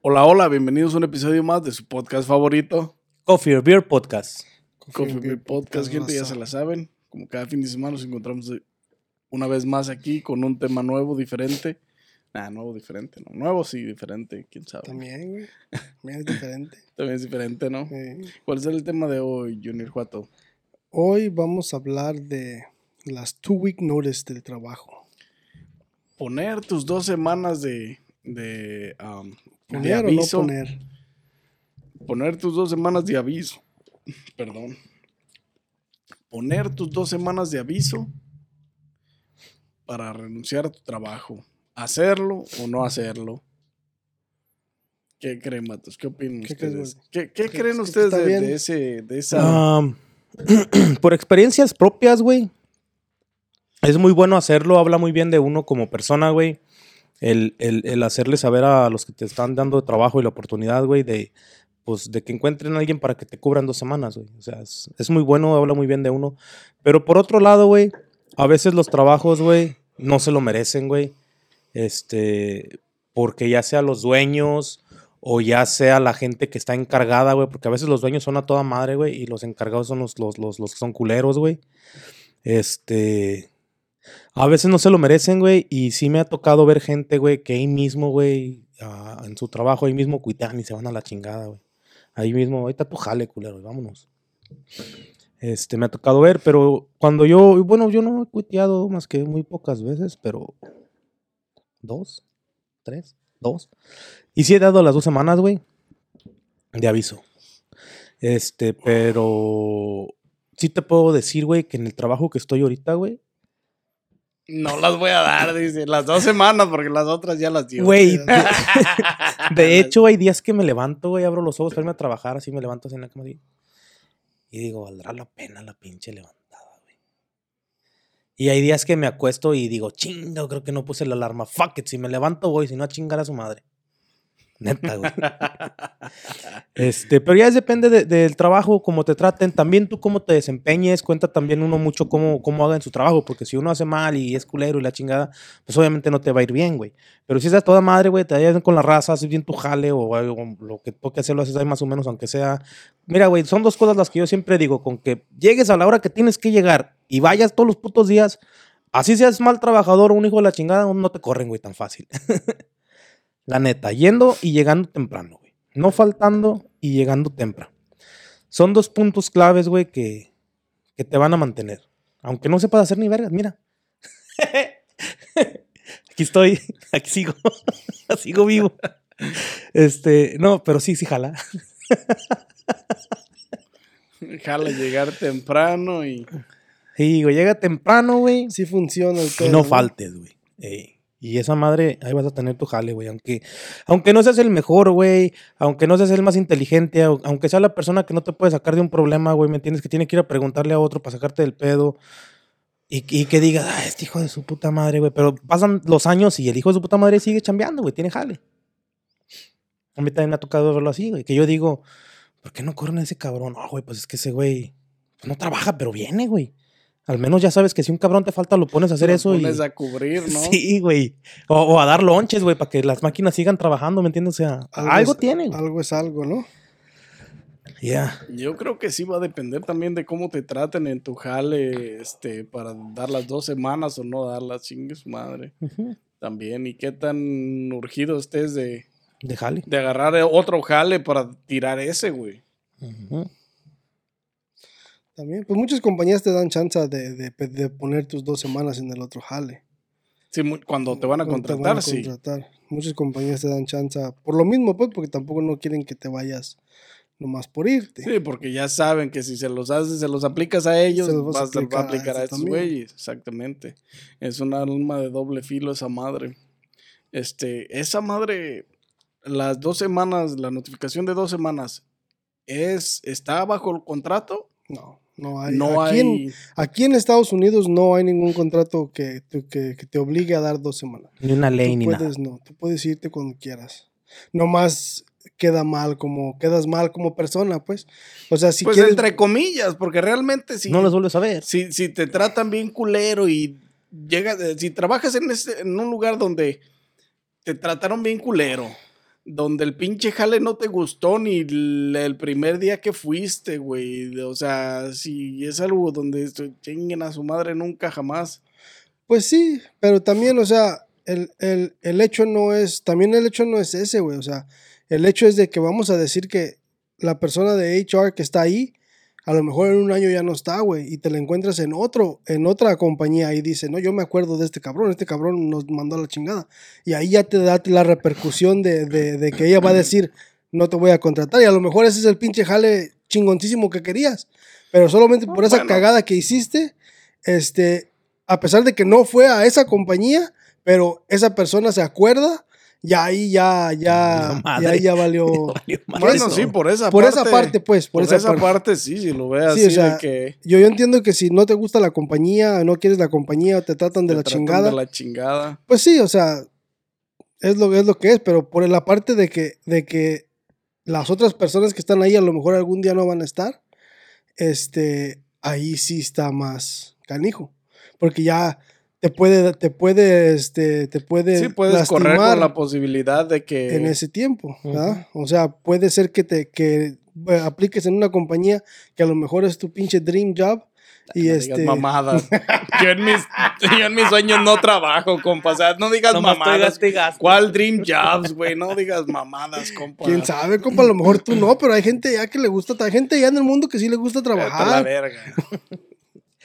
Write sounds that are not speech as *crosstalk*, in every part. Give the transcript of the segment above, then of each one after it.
Hola, hola, bienvenidos a un episodio más de su podcast favorito, Coffee or Beer Podcast. Coffee Beer Podcast. Gente, ya se la saben. Como cada fin de semana nos encontramos una vez más aquí con un tema nuevo, diferente. Ah, nuevo, diferente, ¿no? Nuevo, sí, diferente, quién sabe. También, También, güey. *laughs* También es diferente. es diferente, ¿no? ¿Cuál es el tema de hoy, Junior Juato? hoy vamos a hablar de las two week notice del trabajo. Poner tus dos semanas de, de, um, de Poner o no aviso. poner. Poner tus dos semanas de aviso. *laughs* Perdón. Poner tus dos semanas de aviso para renunciar a tu trabajo. ¿Hacerlo o no hacerlo? ¿Qué creen, Matos? ¿Qué opinan ¿Qué crees, ustedes? ¿Qué, qué ¿Qué- creen ustedes de, ese, de esa... *clears throat* Por experiencias propias, güey. Es muy bueno hacerlo, habla muy bien de uno como persona, güey. El, el, el hacerle saber a los que te están dando trabajo y la oportunidad, güey, de, pues, de que encuentren a alguien para que te cubran dos semanas, güey. O sea, es, es muy bueno, habla muy bien de uno. Pero por otro lado, güey, a veces los trabajos, güey, no se lo merecen, güey. Este, porque ya sea los dueños o ya sea la gente que está encargada, güey, porque a veces los dueños son a toda madre, güey, y los encargados son los, los, los, los que son culeros, güey. Este, a veces no se lo merecen, güey, y sí me ha tocado ver gente, güey, que ahí mismo, güey, en su trabajo, ahí mismo cuitean y se van a la chingada, güey. Ahí mismo, está tu jale, culero, vámonos. Este, me ha tocado ver, pero cuando yo, bueno, yo no he cuiteado más que muy pocas veces, pero dos, tres, dos. Y sí he dado las dos semanas, güey, de aviso. Este, pero sí te puedo decir, güey, que en el trabajo que estoy ahorita, güey, No las voy a dar, dice. Las dos semanas, porque las otras ya las dio. güey, *laughs* de, de hecho hay días que me levanto, güey, abro los ojos para irme a trabajar, así me levanto así en la cama así, y digo, valdrá la pena la pinche levantada, güey. Y hay días que me acuesto y digo, chinga, creo que no puse la alarma, fuck it, si me levanto voy, si no a chingar a su madre. Neta, güey. Este, pero ya es depende de- del trabajo, cómo te traten, también tú cómo te desempeñes, cuenta también uno mucho cómo, cómo haga en su trabajo, porque si uno hace mal y es culero y la chingada, pues obviamente no te va a ir bien, güey. Pero si es a toda madre, güey, te vayas con la raza, haces bien tu jale o algo, lo que toque hacer lo haces ahí más o menos, aunque sea... Mira, güey, son dos cosas las que yo siempre digo, con que llegues a la hora que tienes que llegar y vayas todos los putos días, así seas mal trabajador o un hijo de la chingada, no te corren, güey, tan fácil. *laughs* La neta, yendo y llegando temprano, güey. No faltando y llegando temprano. Son dos puntos claves, güey, que, que te van a mantener. Aunque no sepas hacer ni vergas, mira. *laughs* Aquí estoy, *laughs* aquí sigo, *laughs* sigo vivo. Este, no, pero sí, sí, jala. Jala llegar temprano y... Sí, güey, llega temprano, güey. Sí funciona el Y pedo, no faltes, güey. Ey. Y esa madre, ahí vas a tener tu jale, güey. Aunque, aunque no seas el mejor, güey. Aunque no seas el más inteligente. au- Aunque sea la persona que no te puede sacar de un problema, güey. ¿Me entiendes? Que tiene que ir a preguntarle a otro para sacarte del pedo. Y, y que digas, ah, este hijo de su puta madre, güey. Pero pasan los años y el hijo de su puta madre sigue chambeando, güey. Tiene jale. A mí también me ha tocado verlo así, güey. Que yo digo, ¿por qué no corren a ese cabrón? No, güey, pues es que ese güey pues no trabaja, pero viene, güey. Al menos ya sabes que si un cabrón te falta, lo pones a hacer lo eso y. pones a cubrir, ¿no? Sí, güey. O, o a dar lonches, güey, para que las máquinas sigan trabajando, ¿me entiendes? O sea, algo, es- tiene. güey. Algo es algo, ¿no? Ya. Yo creo que sí va a depender también de cómo te traten en tu jale, este, para dar las dos semanas o no darlas, chingue su madre. También, y qué tan urgido estés de, De jale. de agarrar otro jale para tirar ese, güey. Ujú. También, pues muchas compañías te dan chance de, de, de poner tus dos semanas en el otro jale. Sí, cuando te van a contratar, van a sí. Muchas compañías te dan chance por lo mismo, pues, porque tampoco no quieren que te vayas nomás por irte. Sí, porque ya saben que si se los haces, se los aplicas a ellos, Se los vas a aplicar a a estos güeyes. Exactamente. Es un alma de doble filo esa madre. Este, esa madre, las dos semanas, la notificación de dos semanas, es, ¿está bajo el contrato? No, no hay. No aquí, hay. En, aquí en Estados Unidos no hay ningún contrato que, te- que, que te obligue a dar dos semanas. Ni una ley Tú ni nada. puedes, no, tú puedes irte cuando quieras. Nomás queda mal como, quedas mal como persona, pues. O sea, si pues quieres. entre comillas, porque realmente si, No los vuelves a ver. si, si te tratan bien culero y llegas, eh, si trabajas en, ese- en un lugar donde te trataron bien culero, donde el pinche jale no te gustó ni el, primer día que fuiste, güey. O sea, si es algo donde chinguen a su madre nunca jamás. Pues sí, pero también, o sea, el, el- el hecho no es, también el hecho no es ese, güey. O sea, el hecho es de que vamos a decir que la persona de HR que está ahí, a lo mejor en un año ya no está, güey, y te la encuentras en otro, en otra compañía y dice, no, yo me acuerdo de este cabrón, este cabrón nos mandó a la chingada. Y ahí ya te da la repercusión de, de- de que ella va a decir, no te voy a contratar. Y a lo mejor ese es el pinche jale chingoncísimo que querías. Pero solamente por esa bueno. cagada que hiciste, este, a pesar de que no fue a esa compañía, pero esa persona se acuerda, ya ahí ya, ya, *laughs* ya, ahí ya valió. *laughs* Valió. Bueno, eso. sí, por esa por parte. esa parte, pues, por, Por, esa, parte. sí, si lo veas Sí, así o sea, de que Yo, yo entiendo que si no te gusta la compañía, no quieres la compañía o te tratan de te la tratan chingada, de la chingada. pues sí, o sea, es lo, es lo que es, pero por la parte de que, de que las otras personas que están ahí a lo mejor algún día no van a estar, este, ahí sí está más canijo, porque ya te puede, te puede, este, te puede Sí, puedes correr lastimar con la posibilidad de que. en ese tiempo, ¿verdad? O sea, puede ser que te que apliques en una compañía que a lo mejor es tu pinche dream job y no este digas mamadas. *laughs* yo, en mis, yo en mis sueños no trabajo, compa. O sea, no digas estoy mamadas. ¿Cuál Dream Jobs, güey? No digas mamadas, compa. quién sabe, compa, a lo mejor tú no, pero hay gente ya que le gusta, hay gente ya en el mundo que sí le gusta Vete a la trabajar, verga.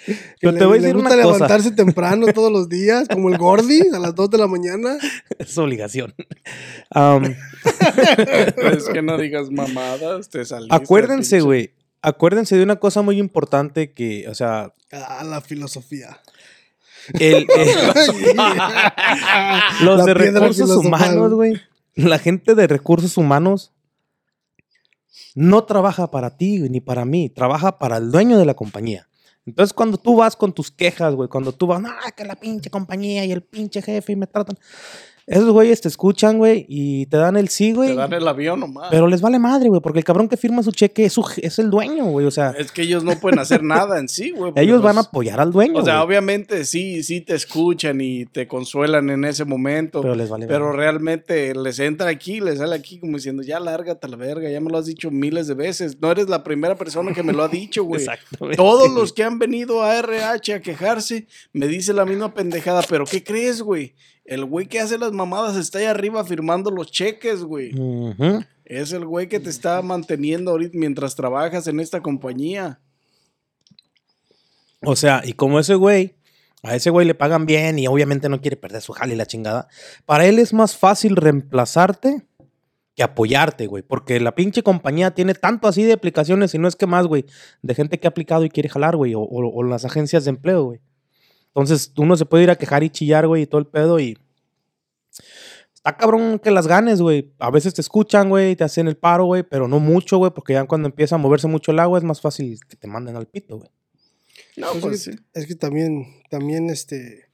Que Yo le, te voy a le decir gusta una cosa. levantarse temprano todos los días, como el Gordy a las 2 de la mañana. *laughs* Es obligación. Am, *laughs* es que no digas mamadas, te saliste. acuérdense, güey. Acuérdense de una cosa muy importante que, o sea, Ah, la filosofía. el, *laughs* el- los La de recursos humanos, güey. La gente de recursos humanos no trabaja para ti ni para mí, trabaja para el dueño de la compañía. Entonces, cuando tú vas con tus quejas, güey, cuando tú vas, no, que la pinche compañía y el pinche jefe y me tratan. Esos güeyes te escuchan, güey, y te dan el sí, güey. Te dan el avión nomás. Pero les vale madre, güey, porque el cabrón que firma su cheque es, su, es el dueño, güey. O sea, Es que ellos no pueden hacer nada en sí, güey. ellos van a apoyar al dueño. O sea, güey, obviamente sí, sí te escuchan y te consuelan en ese momento. pero Pero, les vale madre. realmente les entra aquí, les sale aquí como diciendo, ya lárgate a la verga, ya me lo has dicho miles de veces. No eres la primera persona que me lo ha dicho, *laughs* güey. Exactamente. Todos los que han venido a RH a quejarse me dicen la misma pendejada, pero ¿qué crees, güey? El güey que hace las mamadas está ahí arriba firmando los cheques, güey. Es el güey que te está manteniendo ahorita mientras trabajas en esta compañía. O sea, y como ese güey, a ese güey le pagan bien y obviamente no quiere perder su jale y la chingada, para él es más fácil reemplazarte que apoyarte, güey. Porque la pinche compañía tiene tanto así de aplicaciones y no es que más, güey, de gente que ha aplicado y quiere jalar, güey, o, o- o las agencias de empleo, güey. Entonces uno se puede ir a quejar y chillar, güey, y todo el pedo y... Está cabrón que las ganes, güey. A veces te escuchan, güey, te hacen el paro, güey, pero no mucho, güey, porque ya cuando empieza a moverse mucho el agua es más fácil que te manden al pito, güey. No, Pues pues es, sí. que, es que también, también, este,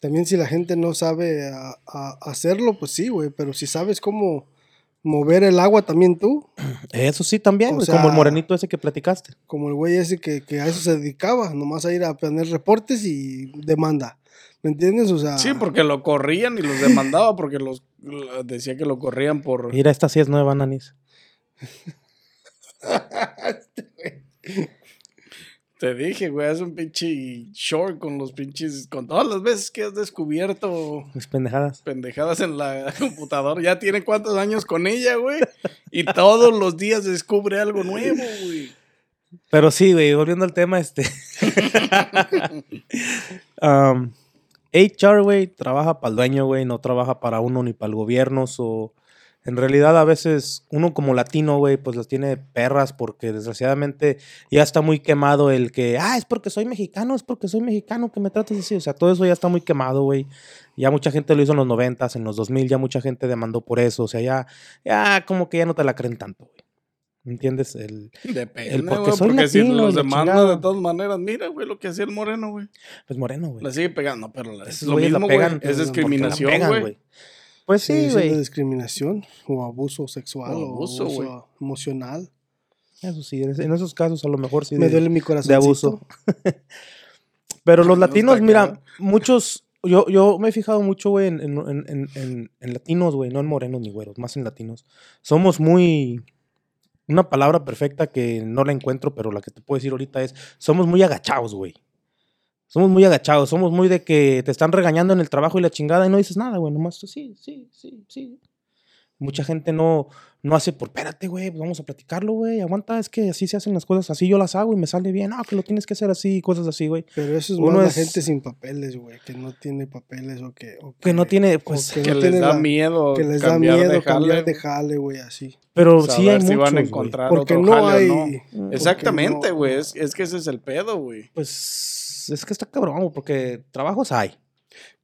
también si la gente no sabe a- a- hacerlo, pues sí, güey, pero si sabes cómo mover el agua también tú, Eso sí también, O como el morenito ese que platicaste. como el güey ese que, que a eso se dedicaba, nomás a ir a poner reportes y demanda, ¿me entiendes? O sea, Sí, porque lo corrían y los demandaba porque los lo- decía que lo corrían por Mira, esta sí es nueva, Nanis. *laughs* te dije, güey, es un pinche short con los pinches con todas las veces que has descubierto Mis pendejadas. pendejadas en la *laughs* computadora. Ya tiene cuántos años con ella, güey, y todos los días descubre algo nuevo, güey. Pero sí, güey, volviendo al tema, este. *laughs* um, HR, güey, trabaja para el dueño, güey, no trabaja para uno ni para el gobierno. So, en realidad, a veces uno como latino, güey, pues las tiene perras porque desgraciadamente ya está muy quemado el que, ah, es porque soy mexicano, es porque soy mexicano que me tratas así. O sea, todo eso ya está muy quemado, güey. Ya mucha gente lo hizo en los noventas, en los 2000, ya mucha gente demandó por eso. O sea, ya, ya como que ya no te la creen tanto, güey. ¿Entiendes? El, Depende, El porque güey, soy porque si latino los la demanda chingada. de todas maneras, mira, güey, lo que hacía el moreno, güey. pues moreno, güey. La sigue pegando, pero la- es lo la mismo, güey. pegan, Es ¿por qué la discriminación, güey. Pues sí, güey. discriminación o abuso sexual O o abuso, emocional. Eso sí, en esos casos a lo mejor sí. Me de- duele mi corazón. de abuso. *laughs* Pero los No latinos, mira, muchos yo, yo me he fijado mucho, güey, en, en, en, en, en latinos, güey, no en morenos ni güeros, más en latinos. Somos muy. Una palabra perfecta que no la encuentro, pero la que te puedo decir ahorita es: somos muy agachados, güey. Somos muy agachados, somos muy de que te están regañando en el trabajo y la chingada y no dices nada, güey, nomás tú sí, sí, sí, sí. Mucha gente no, no hace por, espérate, güey, pues vamos a platicarlo, güey, aguanta, es que así se hacen las cosas, así yo las hago y me sale bien, no, que lo tienes que hacer así, cosas así, güey. Pero eso es Uno más la es- gente sin papeles, güey, que no tiene papeles o que... o Que no tiene, pues, que Que no les tiene da la- miedo. Que les da cambiar miedo de cambiar jale, de jale, güey, así. pero sí saber hay si muchos, van a encontrar Porque otro no jale o hay... no. Exactamente, no- güey. Es, es que ese es el pedo, güey. Pues es que está cabrón, porque trabajos hay.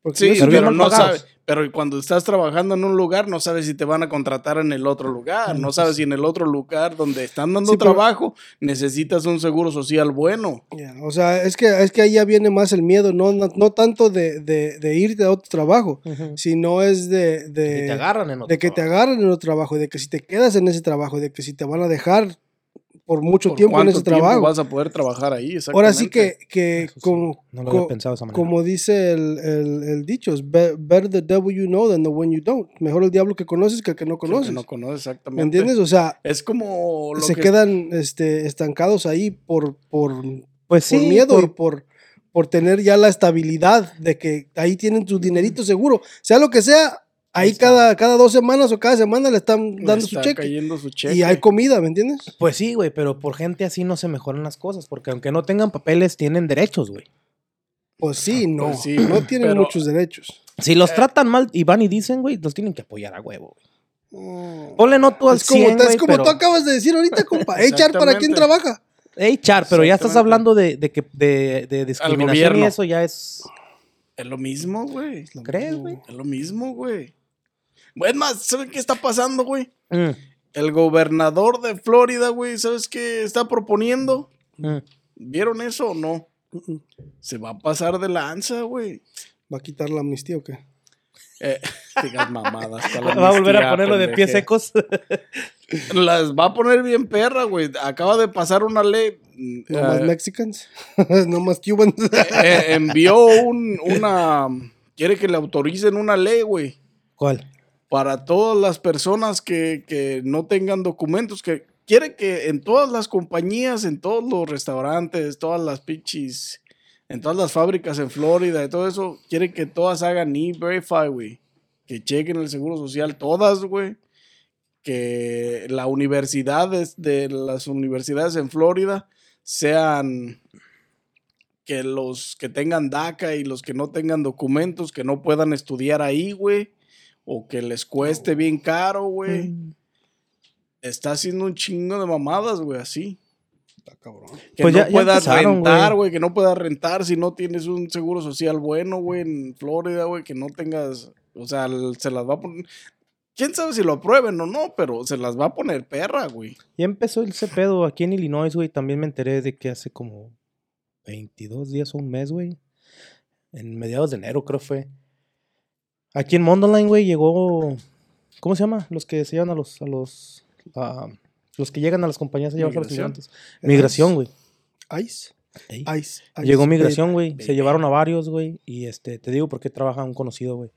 porque Sí, pero no sabes. Pero cuando estás trabajando en un lugar, no sabes si te van a contratar en el otro lugar. No sabes si en el otro lugar donde están dando Sí, pero- trabajo necesitas un seguro social bueno. Ya, O sea, es que, es que ahí ya viene más el miedo, no, no, no tanto de, de, de irte a otro trabajo, sino es de, de, Que te agarran en otro de que te trabajo. agarren en otro trabajo, de que si te quedas en ese trabajo, de que si te van a dejar por mucho ¿Por tiempo en ese tiempo trabajo. vas a poder trabajar ahí? Ahora sí que, que sí, como, No lo había co- pensado esa como dice el, el, el dicho, es be- better the devil you know than the one you don't. Mejor el diablo que conoces que el que no Que- que conoces. no conoces exactamente. ¿Me entiendes? O sea, Es como lo se que quedan este, estancados ahí por, por, pues sí, por miedo por- y por, por tener ya la estabilidad de que ahí tienen su dinerito seguro. Sea lo que sea, ahí cada, cada dos semanas o cada semana le están le dando su cheque. cayendo su cheque. Y hay comida, ¿me entiendes? Pues sí, güey, pero por gente así no se mejoran las cosas, porque aunque no tengan papeles, tienen derechos, güey. Pues sí, no. Pues sí, no tienen pero- muchos derechos. Si los tratan mal y van y dicen, güey, los tienen que apoyar a huevo, güey. Ponle no tú al Es como, 100, es como pero... tú acabas de decir ahorita, compa. *laughs* Echar para Exactamente. trabaja. Ey, Char, pero ya estás hablando de, de, que, de, de discriminación y eso ya es... Es lo mismo, güey. ¿Crees, güey? Es lo mismo, güey. Es más, ¿saben qué está pasando, güey? Mm, El gobernador de Florida, güey, ¿sabes qué está proponiendo? mm. ¿Vieron eso o no? Se va a pasar de lanza, güey. ¿Va a quitar la amnistía o qué? Eh, *laughs* digas mamadas. ¿cuál *laughs* Va a volver a ponerlo de pies secos. *laughs* Las va a poner bien perra, güey. Acaba de pasar una ley. No más eh, Mexicans. no más Cubans. eh, envió un, una. Quiere que le autoricen una ley, güey. ¿Cuál? Para todas las personas que, que no tengan documentos. Que quiere que en todas las compañías, en todos los restaurantes, todas las pinches. En todas las fábricas en Florida y todo eso, quiere que todas hagan e-verify, güey. Que chequen el seguro social, todas, güey. Que la universidad es- de las universidades en Florida sean que los que tengan DACA y los que no tengan documentos, que no puedan estudiar ahí, güey. O que les cueste bien caro, güey. Mm. Está haciendo un chingo de mamadas, güey, así. Está cabrón. Que Pues no ya- ya puedas empezaron, rentar, güey. Que no puedas rentar si no tienes un seguro social bueno, güey, en Florida, güey. Que no tengas. O sea, se las va a poner. Quién sabe si lo aprueben o no, pero se las va a poner perra, güey. Ya empezó ese pedo aquí en Illinois, güey. También me enteré de que hace como 22 días o un mes, güey. En mediados de enero, creo fue. Aquí en Mondoline, güey, llegó. ¿Cómo se llama? Los que se llevan a los. A los, a- los que llegan a las compañías a llevarse a los migrantes. Migración, güey. Ice. Ice. Ice. Llegó migración, güey. Se llevaron a varios, güey. Y este, te digo porque trabaja un conocido, güey.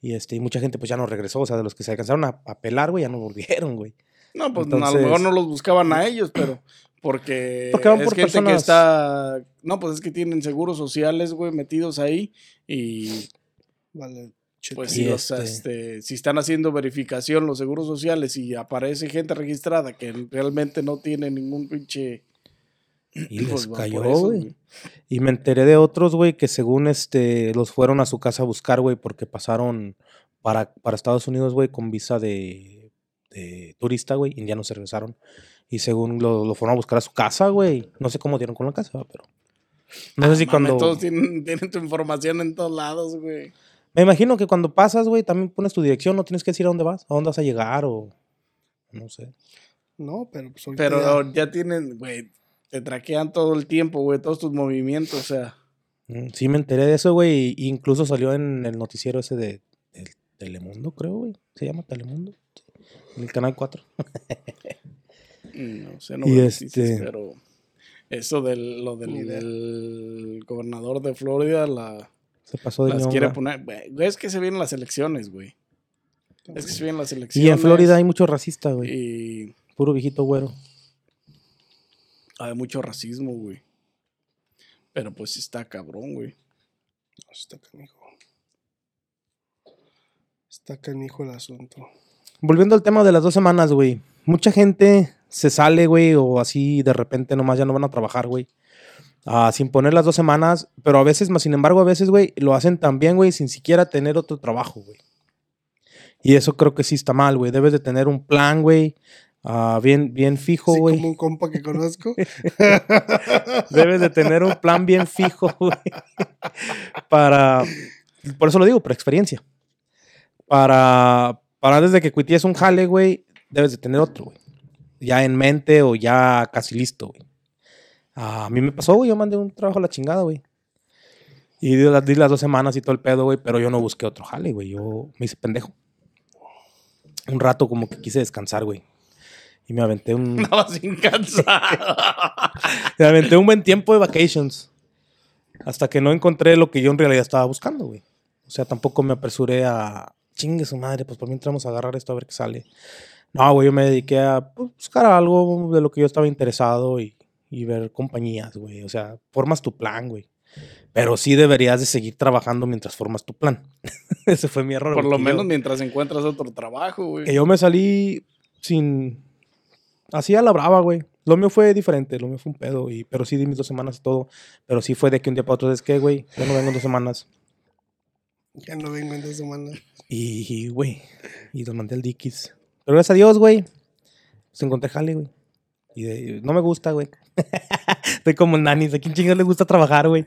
Y este, y mucha gente pues ya no regresó. O sea, de los que se alcanzaron a, a pelar, güey, ya no volvieron, güey. No, pues a Entonces- lo mejor no los buscaban a ellos, pero. Porque, Porque van es por gente que personas- está. No, pues es que tienen seguros sociales, güey, metidos ahí. Y Vale. Pues o sea, este- este, si están haciendo verificación los seguros sociales y aparece gente registrada que realmente no tiene ningún pinche... Y *clears throat* les pues, cayó, güey. Y me enteré de otros, güey, que según este los fueron a su casa a buscar, güey, porque pasaron para, para Estados Unidos, güey, con visa de, de turista, güey, y ya no se regresaron. Y según lo, lo fueron a buscar a su casa, güey. No sé cómo dieron con la casa, pero. No sé si Mames, cuando. Todos tienen, tienen tu información en todos lados, güey. Me imagino que cuando pasas, güey, también pones tu dirección, no tienes que decir a dónde vas, a dónde vas a llegar o. No sé. No, pero pues ahorita Pero ya- ya tienen, güey, te traquean todo el tiempo, güey, todos tus movimientos, o sea... Mm, Sí, me enteré de eso, güey. y Incluso salió en el noticiero ese de, del Telemundo, creo, güey. Se llama Telemundo. En el canal 4. No sé, no Y noticias, este- pero eso del, lo del gobernador de Florida, la, Se pasó de Las quiere poner. güey, Es que se vienen las elecciones, güey. Es que se vienen las elecciones. Y en Florida hay mucho racista, güey. Y Puro viejito güero. hay mucho racismo, güey. Pero pues está cabrón, güey. Está canijo. Está canijo el asunto. Volviendo al tema de las dos semanas, güey. Mucha gente se sale, güey, o así de repente nomás ya no van a trabajar, güey. Ah, sin poner las dos semanas, pero a veces, más sin embargo, a veces, güey, lo hacen también, güey, sin siquiera tener otro trabajo, güey. Y eso creo que sí está mal, güey. Debes de tener un plan, güey, ah, bien, bien fijo, Sí, güey. como un compa que conozco. *laughs* Debes de tener un plan bien fijo, güey. Para. Por eso lo digo, por experiencia. Para. Para antes de que cuities un jale, güey, debes de tener otro, güey. Ya en mente o ya casi listo, güey. A mí me pasó, güey. Yo mandé un trabajo a la chingada, güey. Y di las, di las dos semanas y todo el pedo, güey. Pero yo no busqué otro jale, güey. Yo me hice pendejo. Un rato como que quise descansar, güey. Y me aventé un. *laughs* Andaba sin cansado. *laughs* Me aventé un buen tiempo de vacations. Hasta que no encontré lo que yo en realidad estaba buscando, güey. O sea, tampoco me apresuré a. Chingue su madre, pues por mí entramos a agarrar esto a ver qué sale. No, güey, yo me dediqué a pues, buscar algo de lo que yo estaba interesado y, y ver compañías, güey. O sea, formas tu plan, güey. Pero sí deberías de seguir trabajando mientras formas tu plan. *laughs* Ese fue mi error. Por lo menos yo- mientras encuentras otro trabajo, güey. que yo me salí sin. Así a la brava, güey. Lo mío fue diferente, lo mío fue un pedo. Y, pero sí di mis dos semanas y todo. Pero sí fue de que un día para otro es que, güey, ya no vengo en dos semanas. Ya no vengo en dos semanas. Y, güey, y los mandé al Dickies. Pero gracias a Dios, güey, pues encontré jale, güey. Y de- no me gusta, güey. *laughs* Estoy como el Nani, ¿a quién chingados le gusta trabajar, güey?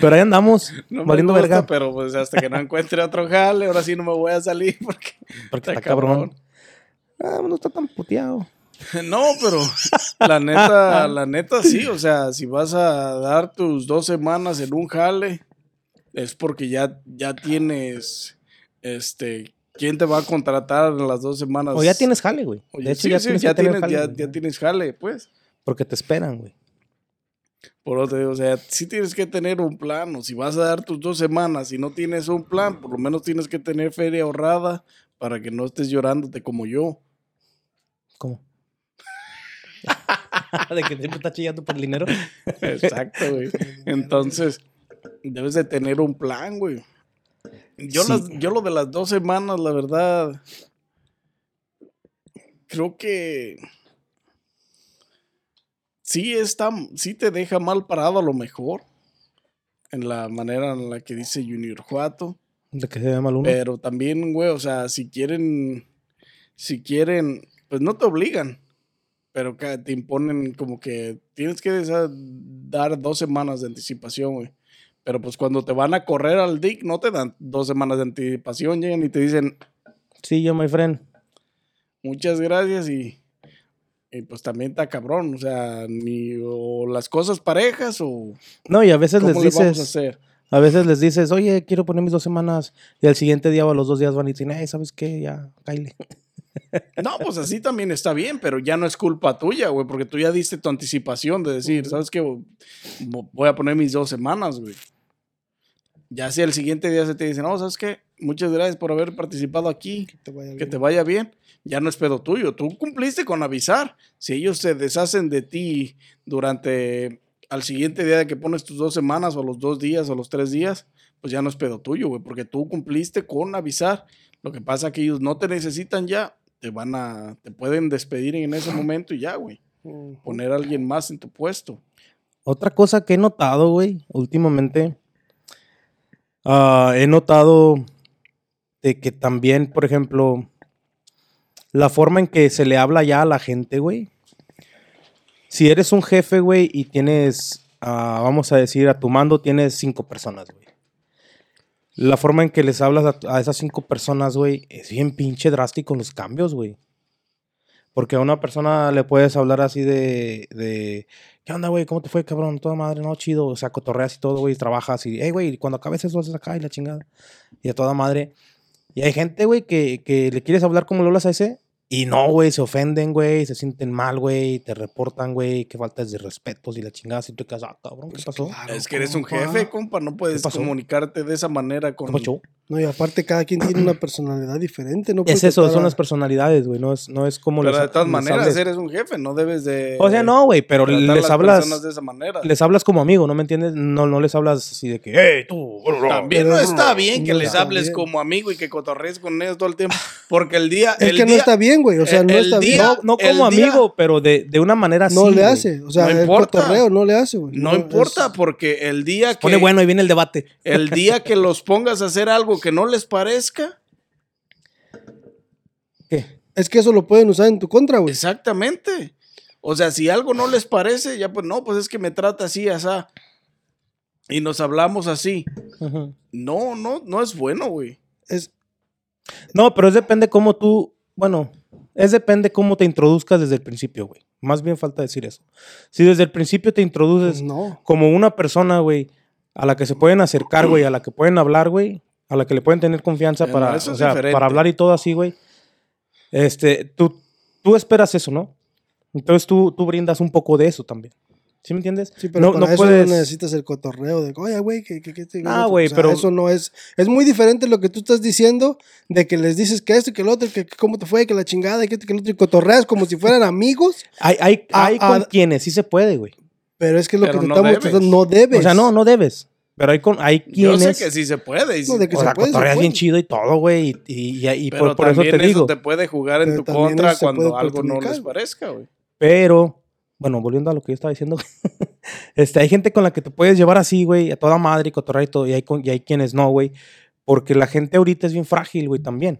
Pero ahí andamos, *laughs* No me valiendo gusta, verga. pero pues hasta que no *laughs* encuentre otro jale, ahora sí no me voy a salir porque Porque está está cabrón. Ah, no está tan puteado. No, pero la neta, la neta sí, o sea, si vas a dar tus dos semanas en un jale, es porque ya, ya tienes, este, ¿quién te va a contratar en las dos semanas? O ya tienes jale, güey. De hecho, sí, ya sí, tienes ya que tener tienes, jale, ya, güey. ya tienes jale, pues. Porque te esperan, güey. Por otro, digo, o sea, sí tienes que tener un plan, o si vas a dar tus dos semanas y no tienes un plan, por lo menos tienes que tener feria ahorrada para que no estés llorándote como yo. ¿Cómo? *laughs* de que siempre está chillando por el dinero. *laughs* Exacto, güey. Entonces, debes de tener un plan, güey. Yo, Sí. las- yo lo de las dos semanas, la verdad, creo que sí está, sí te deja mal parado a lo mejor. En la manera en la que dice Junior Juato. De que se ve mal uno. Pero también, güey, o sea, si quieren, si quieren, pues no te obligan, pero te imponen como que tienes que dar dos semanas de anticipación, güey. Pero pues cuando te van a correr al DIC, no te dan dos semanas de anticipación, llegan y te dicen Sí, yo, my friend. muchas gracias y, y pues también está cabrón, o sea, ni o las cosas parejas o No, y a veces les le vamos a dices, hacer. a veces les dices, oye, quiero poner mis dos semanas. Y al siguiente día o a los dos días van y dicen, ay, ¿sabes qué? Ya, cáile. *laughs* No, pues así también está bien, pero ya no es culpa tuya, güey, porque tú ya diste tu anticipación de decir, ¿sabes qué? Voy a poner mis dos semanas, güey. Ya si el siguiente día se te dice, no, ¿sabes qué? Muchas gracias por haber participado aquí, Que te vaya que bien. te vaya bien. Ya no es pedo tuyo, tú cumpliste con avisar. Si ellos se deshacen de ti durante al siguiente día de que pones tus dos semanas o los dos días o los tres días, pues ya no es pedo tuyo, güey, porque tú cumpliste con avisar. Lo que pasa es que ellos no te necesitan ya, te van a, te pueden despedir en ese momento y ya, güey. Poner a alguien más en tu puesto. Otra cosa que he notado, güey, últimamente, ah, he notado de que también, por ejemplo, la forma en que se le habla ya a la gente, güey. Si eres un jefe, güey, y tienes, ah, vamos a decir, a tu mando tienes cinco personas, güey. La forma en que les hablas a, a esas cinco personas, güey, es bien pinche drástico en los cambios, güey. Porque a una persona le puedes hablar así de, de ¿qué onda, güey? ¿Cómo te fue, cabrón? Toda madre, no, chido. O sea, cotorreas y todo, güey, trabajas y, hey, güey, cuando acabes eso, haces acá y la chingada. Y a toda madre. Y hay gente, güey, que, que le quieres hablar como le hablas a ese Y no, güey, se ofenden, güey, se sienten mal, güey, te reportan, güey, que faltas de respetos y la chingada. Si tú te quedas, ah, cabrón, ¿qué pasó? Claro, Es que eres un jefe, compa, no puedes comunicarte de esa manera con... No, y aparte cada quien tiene una personalidad diferente. No Es eso, son a- las personalidades, güey, no es, no es como Pero les- de todas les maneras hables. eres un jefe, no debes de... O sea, no, güey, pero les las hablas, de esa manera. les hablas como amigo, ¿no me entiendes? No, no les hablas así de que, hey, tú, También Pero no está bien que no les hables bien. como amigo y que cotorrees con ellos todo el tiempo. Porque el día. Es el que no está bien, güey. O sea, el- no está bien. No, como día- amigo, pero de, de una manera así. No le hace. O sea, No el importa. cotorreo no le hace, güey. No importa, porque el día que. Pone bueno, ahí viene el debate. El día que los pongas a hacer algo que no les parezca. ¿Qué? Es que eso lo pueden usar en tu contra, güey. Exactamente. O sea, si algo no les parece, ya pues no, pues es que me trata así, asá. Y nos hablamos así. No, no, no es bueno, güey. Es, No, pero es depende cómo tú, bueno, es depende cómo te introduzcas desde el principio, güey. Más bien falta decir eso. Si desde el principio te introduces no. como una persona, güey, a la que se pueden acercar, güey, a la que pueden hablar, güey, a la que le pueden tener confianza Eh, no, para, o sea, para hablar y todo así, güey. Este, tú, tú esperas eso, ¿no? Entonces tú, tú brindas un poco de eso también. ¿Sí me entiendes? Sí, pero no, para no eso puedes. no necesitas el cotorreo de, oye, güey, que, que, que te- Ah, güey, o sea, pero- Eso no es. Es muy diferente lo que tú estás diciendo de que les dices que esto, que lo otro, que, que cómo te fue, que la chingada, que esto, que lo otro, y cotorreas como si fueran amigos, Hay, hay, hay ah, con quienes sí se puede, güey. pero es que lo Pero que te no estamos debes. tratando, no debes. O sea, no, no debes. Pero hay, con, hay Yo quienes. sé que sí se puede. y sí- No, de que o se sea, puede, se bien chido y todo, güey. Y, y, y- y pero por, por eso te digo. te puede jugar en Pero tu contra cuando algo no les parezca, güey. Pero, bueno, volviendo a lo que yo estaba diciendo, *laughs* este, hay gente con la que te puedes llevar así, güey, a toda madre y cotorrear y todo. Y hay, con- y hay quienes no, güey. Porque la gente ahorita es bien frágil, güey, también.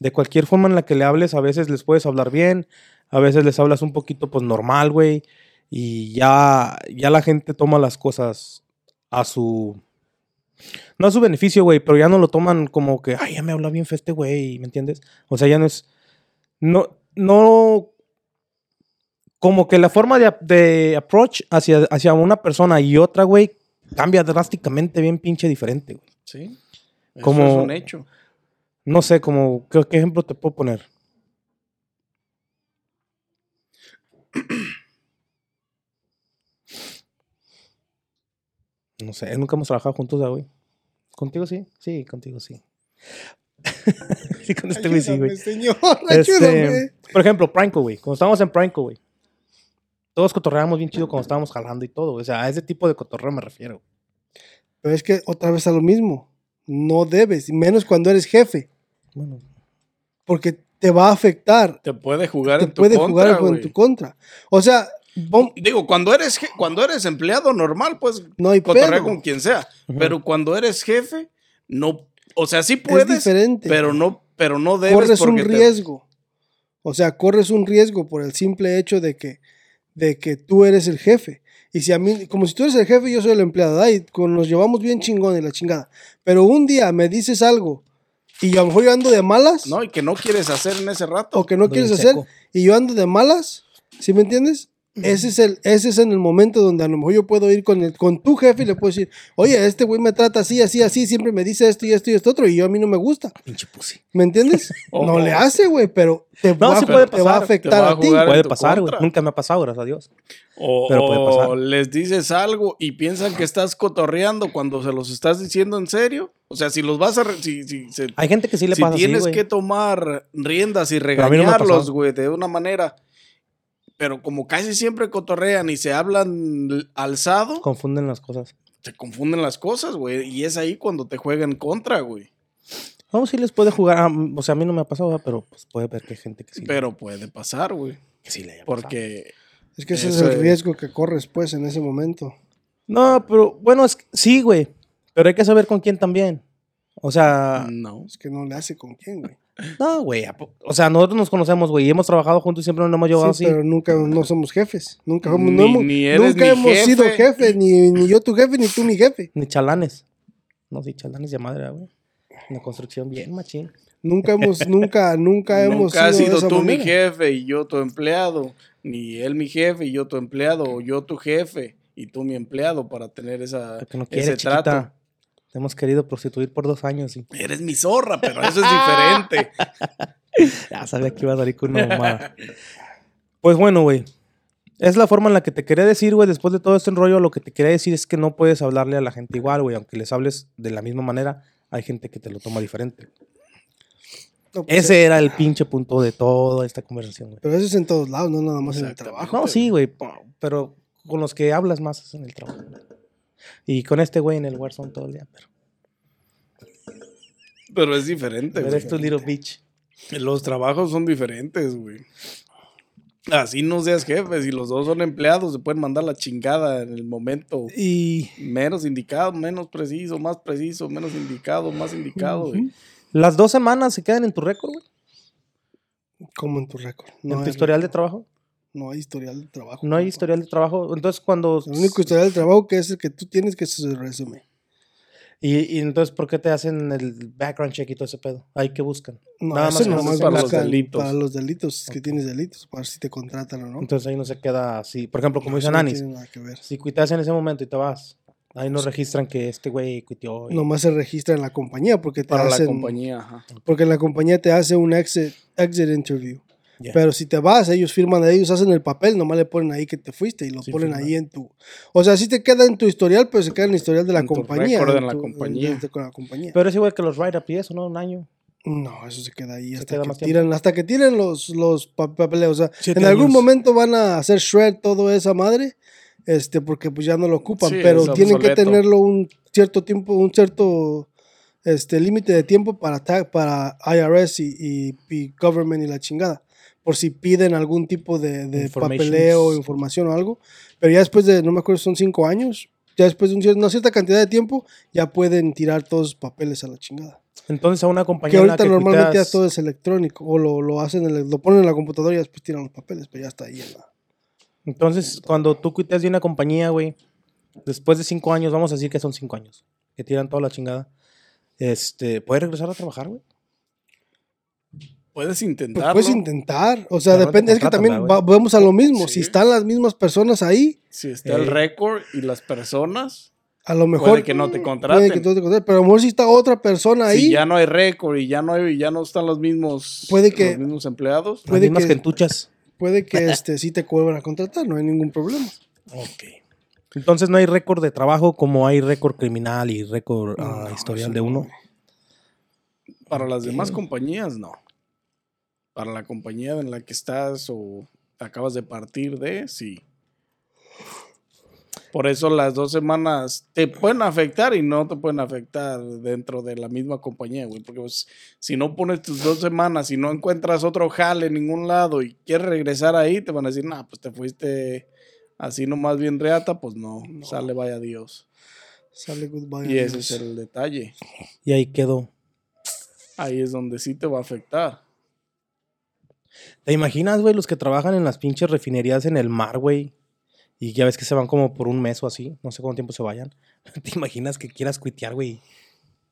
De cualquier forma en la que le hables, a veces les puedes hablar bien, a veces les hablas un poquito, pues, normal, güey. Y ya, ya la gente toma las cosas a su... No a su beneficio, güey, pero ya no lo toman como que, ay, ya me habla bien fe este güey, ¿me entiendes? O sea, ya no es... No, no... Como que la forma de, de approach hacia, hacia una persona y otra, güey, cambia drásticamente bien pinche diferente, güey. Sí. Eso Como- es un hecho. No sé, como, ¿qué, qué ejemplo te puedo poner? No sé, nunca hemos trabajado juntos, ¿verdad, güey. ¿Contigo sí? Sí, contigo sí. *laughs* sí, con este güey sí, güey. Ayúdame, señor, Este, ayúdame. por ejemplo, Pranko, güey. Cuando estábamos en Pranko, güey. Todos cotorreábamos bien chido cuando estábamos jalando y todo. O sea, a ese tipo de cotorreo me refiero. Pero es que otra vez a lo mismo. No debes, menos cuando eres jefe, Bueno, porque te va a afectar. Te puede jugar Te en tu puede contra, jugar en tu contra. O sea, bom- Digo, cuando eres, cuando eres empleado normal, pues no hay cotorrea pedo. con quien sea. Pero cuando eres jefe, no, o sea, sí Es puedes, diferente. pero no, pero no debes corres un te- riesgo. O sea, corres un riesgo por el simple hecho de que, de que tú eres el jefe. Y si a mí, como si tú eres el jefe y yo soy el empleado, ay, con, nos llevamos bien chingón y la chingada. Pero un día me dices algo y a lo mejor yo ando de malas, no y que no quieres hacer en ese rato. o que no quieres hacer, y yo ando de malas, ¿sí me entiendes? Ese es, el, ese es en el momento donde a lo mejor yo puedo ir con, el, con tu jefe y le puedo decir, oye, este güey me trata así, así, así, siempre me dice esto y esto y esto otro, y yo a mí no me gusta. pinche pussy. ¿Me entiendes? *laughs* No le hace, güey, pero te, No, va, sí te va a afectar va a a, ti. Puede pasar, güey. Nunca me ha pasado, gracias a Dios. O, Pero puede o pasar. les dices algo y piensan que estás cotorreando cuando se los estás diciendo en serio. O sea, si los vas a... si, si, se- Hay gente que sí le si pasa así, tienes que tomar riendas y no regañarlos, güey, de una manera... Pero como casi siempre cotorrean y se hablan alzado, Confunden las cosas. se confunden las cosas, güey. Y es ahí cuando te juegan contra, güey. No, sí les puede jugar. ah, o sea, a mí no me ha pasado, ¿verdad? pero pues puede ver que hay gente que sí, Pero puede pasar, güey. que sí le haya pasado. Porque... Es que ese es el es. riesgo que corres, pues, en ese momento. No, pero bueno, es que- sí, güey. Pero hay que saber con quién también. O sea, No. Es que no le hace con quién, güey. No, güey. O sea, nosotros nos conocemos, güey, y hemos trabajado juntos y siempre nos hemos llevado Sí, así. pero nunca no somos jefes. Nunca, somos- Ni- no hemos, ni eres nunca mi hemos jefe. sido jefes, ni, ni yo tu jefe, ni tú mi jefe. Ni chalanes. No, sí, chalanes de madre, güey. Una construcción bien machín. Nunca hemos, nunca, nunca hemos Nunca has sido de sido tú mi jefe y yo tu empleado, ni él mi jefe y yo tu empleado, o yo tu jefe y tú mi empleado para tener esa, no quiere, ese chiquita. trato. Te hemos querido prostituir por dos años y... Eres mi zorra, pero eso es *laughs* diferente. *laughs* Ya sabía que iba a salir con una mamada. Pues bueno, güey. Es la forma en la que te quería decir, güey. Después de todo este rollo, lo que te quería decir es que no puedes hablarle a la gente igual, güey. Aunque les hables de la misma manera, hay gente que te lo toma diferente. No, pues, Ese era el pinche punto de toda esta conversación, güey. Pero eso es en todos lados, no nada más en el trabajo. No, sí, güey. Pero con los que hablas más es en el trabajo. Y con este güey en el Warzone todo el día. Pero, Pero es diferente, pero güey. es tu little bitch. Los trabajos son diferentes, güey. Así no seas jefe. Si los dos son empleados, se pueden mandar la chingada en el momento Y menos indicado, menos preciso, más preciso, menos indicado, más indicado, güey. Las dos semanas se quedan en tu récord, güey. como en tu récord. en tu historial de trabajo. No hay historial de trabajo. No hay compa. historial de trabajo. Entonces, cuando. El único historial de trabajo que es el que tú tienes que es el resumen. Y, y entonces, ¿por qué te hacen el background check y todo ese pedo? Ahí que buscan. No, Nada eso más nomás es para los buscan delitos. Para los delitos, que tienes delitos, para ver si te contratan o no. Entonces ahí no se queda así. Por ejemplo, como no Nanis, nada que ver. si cuitas en ese momento y te vas, ahí no registran que este güey cuiteó. y- Nomás se registra en la compañía porque te Para la hacen, compañía, ajá. porque la compañía te hace un exit, exit interview. Pero si te vas, ellos firman, ellos hacen el papel, nomás le ponen ahí que te fuiste y lo Sí, ponen ahí en tu... O sea, sí te queda en tu historial, pero se queda en el historial de la En tu compañía. en la tu- compañía. de- con la compañía. Pero es igual que los write-up y eso, ¿no? Un año. No, eso se queda ahí Se hasta queda que tiran, hasta que tiren los, los pa- papeleos. O sea, Siete en algún años. momento van a hacer shred todo esa madre, este, porque pues ya no lo ocupan, Sí, pero tienen que tenerlo un cierto tiempo, un cierto este límite de tiempo para para IRS y, y, y government y la chingada. Por si piden algún tipo de, de papeleo, información o algo. Pero ya después de, no me acuerdo, son cinco años. Ya después de una cierta cantidad de tiempo, ya pueden tirar todos los papeles a la chingada. Entonces a una compañía Que en la ahorita normalmente ya cuiteas- todo es electrónico. O lo, lo hacen, en el- lo ponen en la computadora y después tiran los papeles, pero ya está ahí en la. Entonces, cuando tú cuiteas de una compañía, güey, después de cinco años, vamos a decir que son cinco años, que tiran toda la chingada, este, ¿puedes regresar a trabajar, güey? Puedes Pues intentarlo. puedes intentar. O sea, Pero no te depende. Es que también ¿verdad, va- vamos a lo mismo. Sí. Si están las mismas personas ahí, Si está el Eh. récord y las personas, a lo mejor. puede que no te puede contraten. que no te contraten, Pero a lo mejor si está otra persona ahí, Si ya no hay récord y ya no hay, ya no están los mismos, Puede que- los mismos empleados. Puede Las mismas que- gentuchas. puede que *laughs* este, sí te vuelvan a contratar. No hay ningún problema. Ok. Entonces no hay récord de trabajo como hay récord criminal y récord ah, historial de no, uno. Para las demás compañías, no. Para la compañía en la que estás o acabas de partir de, sí. Por eso las dos semanas te pueden afectar y no te pueden afectar dentro de la misma compañía, güey. Porque pues, si no pones tus dos semanas y no encuentras otro jale en ningún lado y quieres regresar ahí, te van a decir, nah, pues te fuiste así nomás bien reata, pues no, sale vaya Dios. Sale goodbye. Y ese adiós. es el detalle. Y ahí quedó. Ahí es donde sí te va a afectar. ¿Te imaginas, güey, los que trabajan en las pinches refinerías en el mar, güey? Y ya ves que se van como por un mes o así. No sé cuánto tiempo se vayan. *laughs* ¿Te imaginas que quieras cuitear, güey?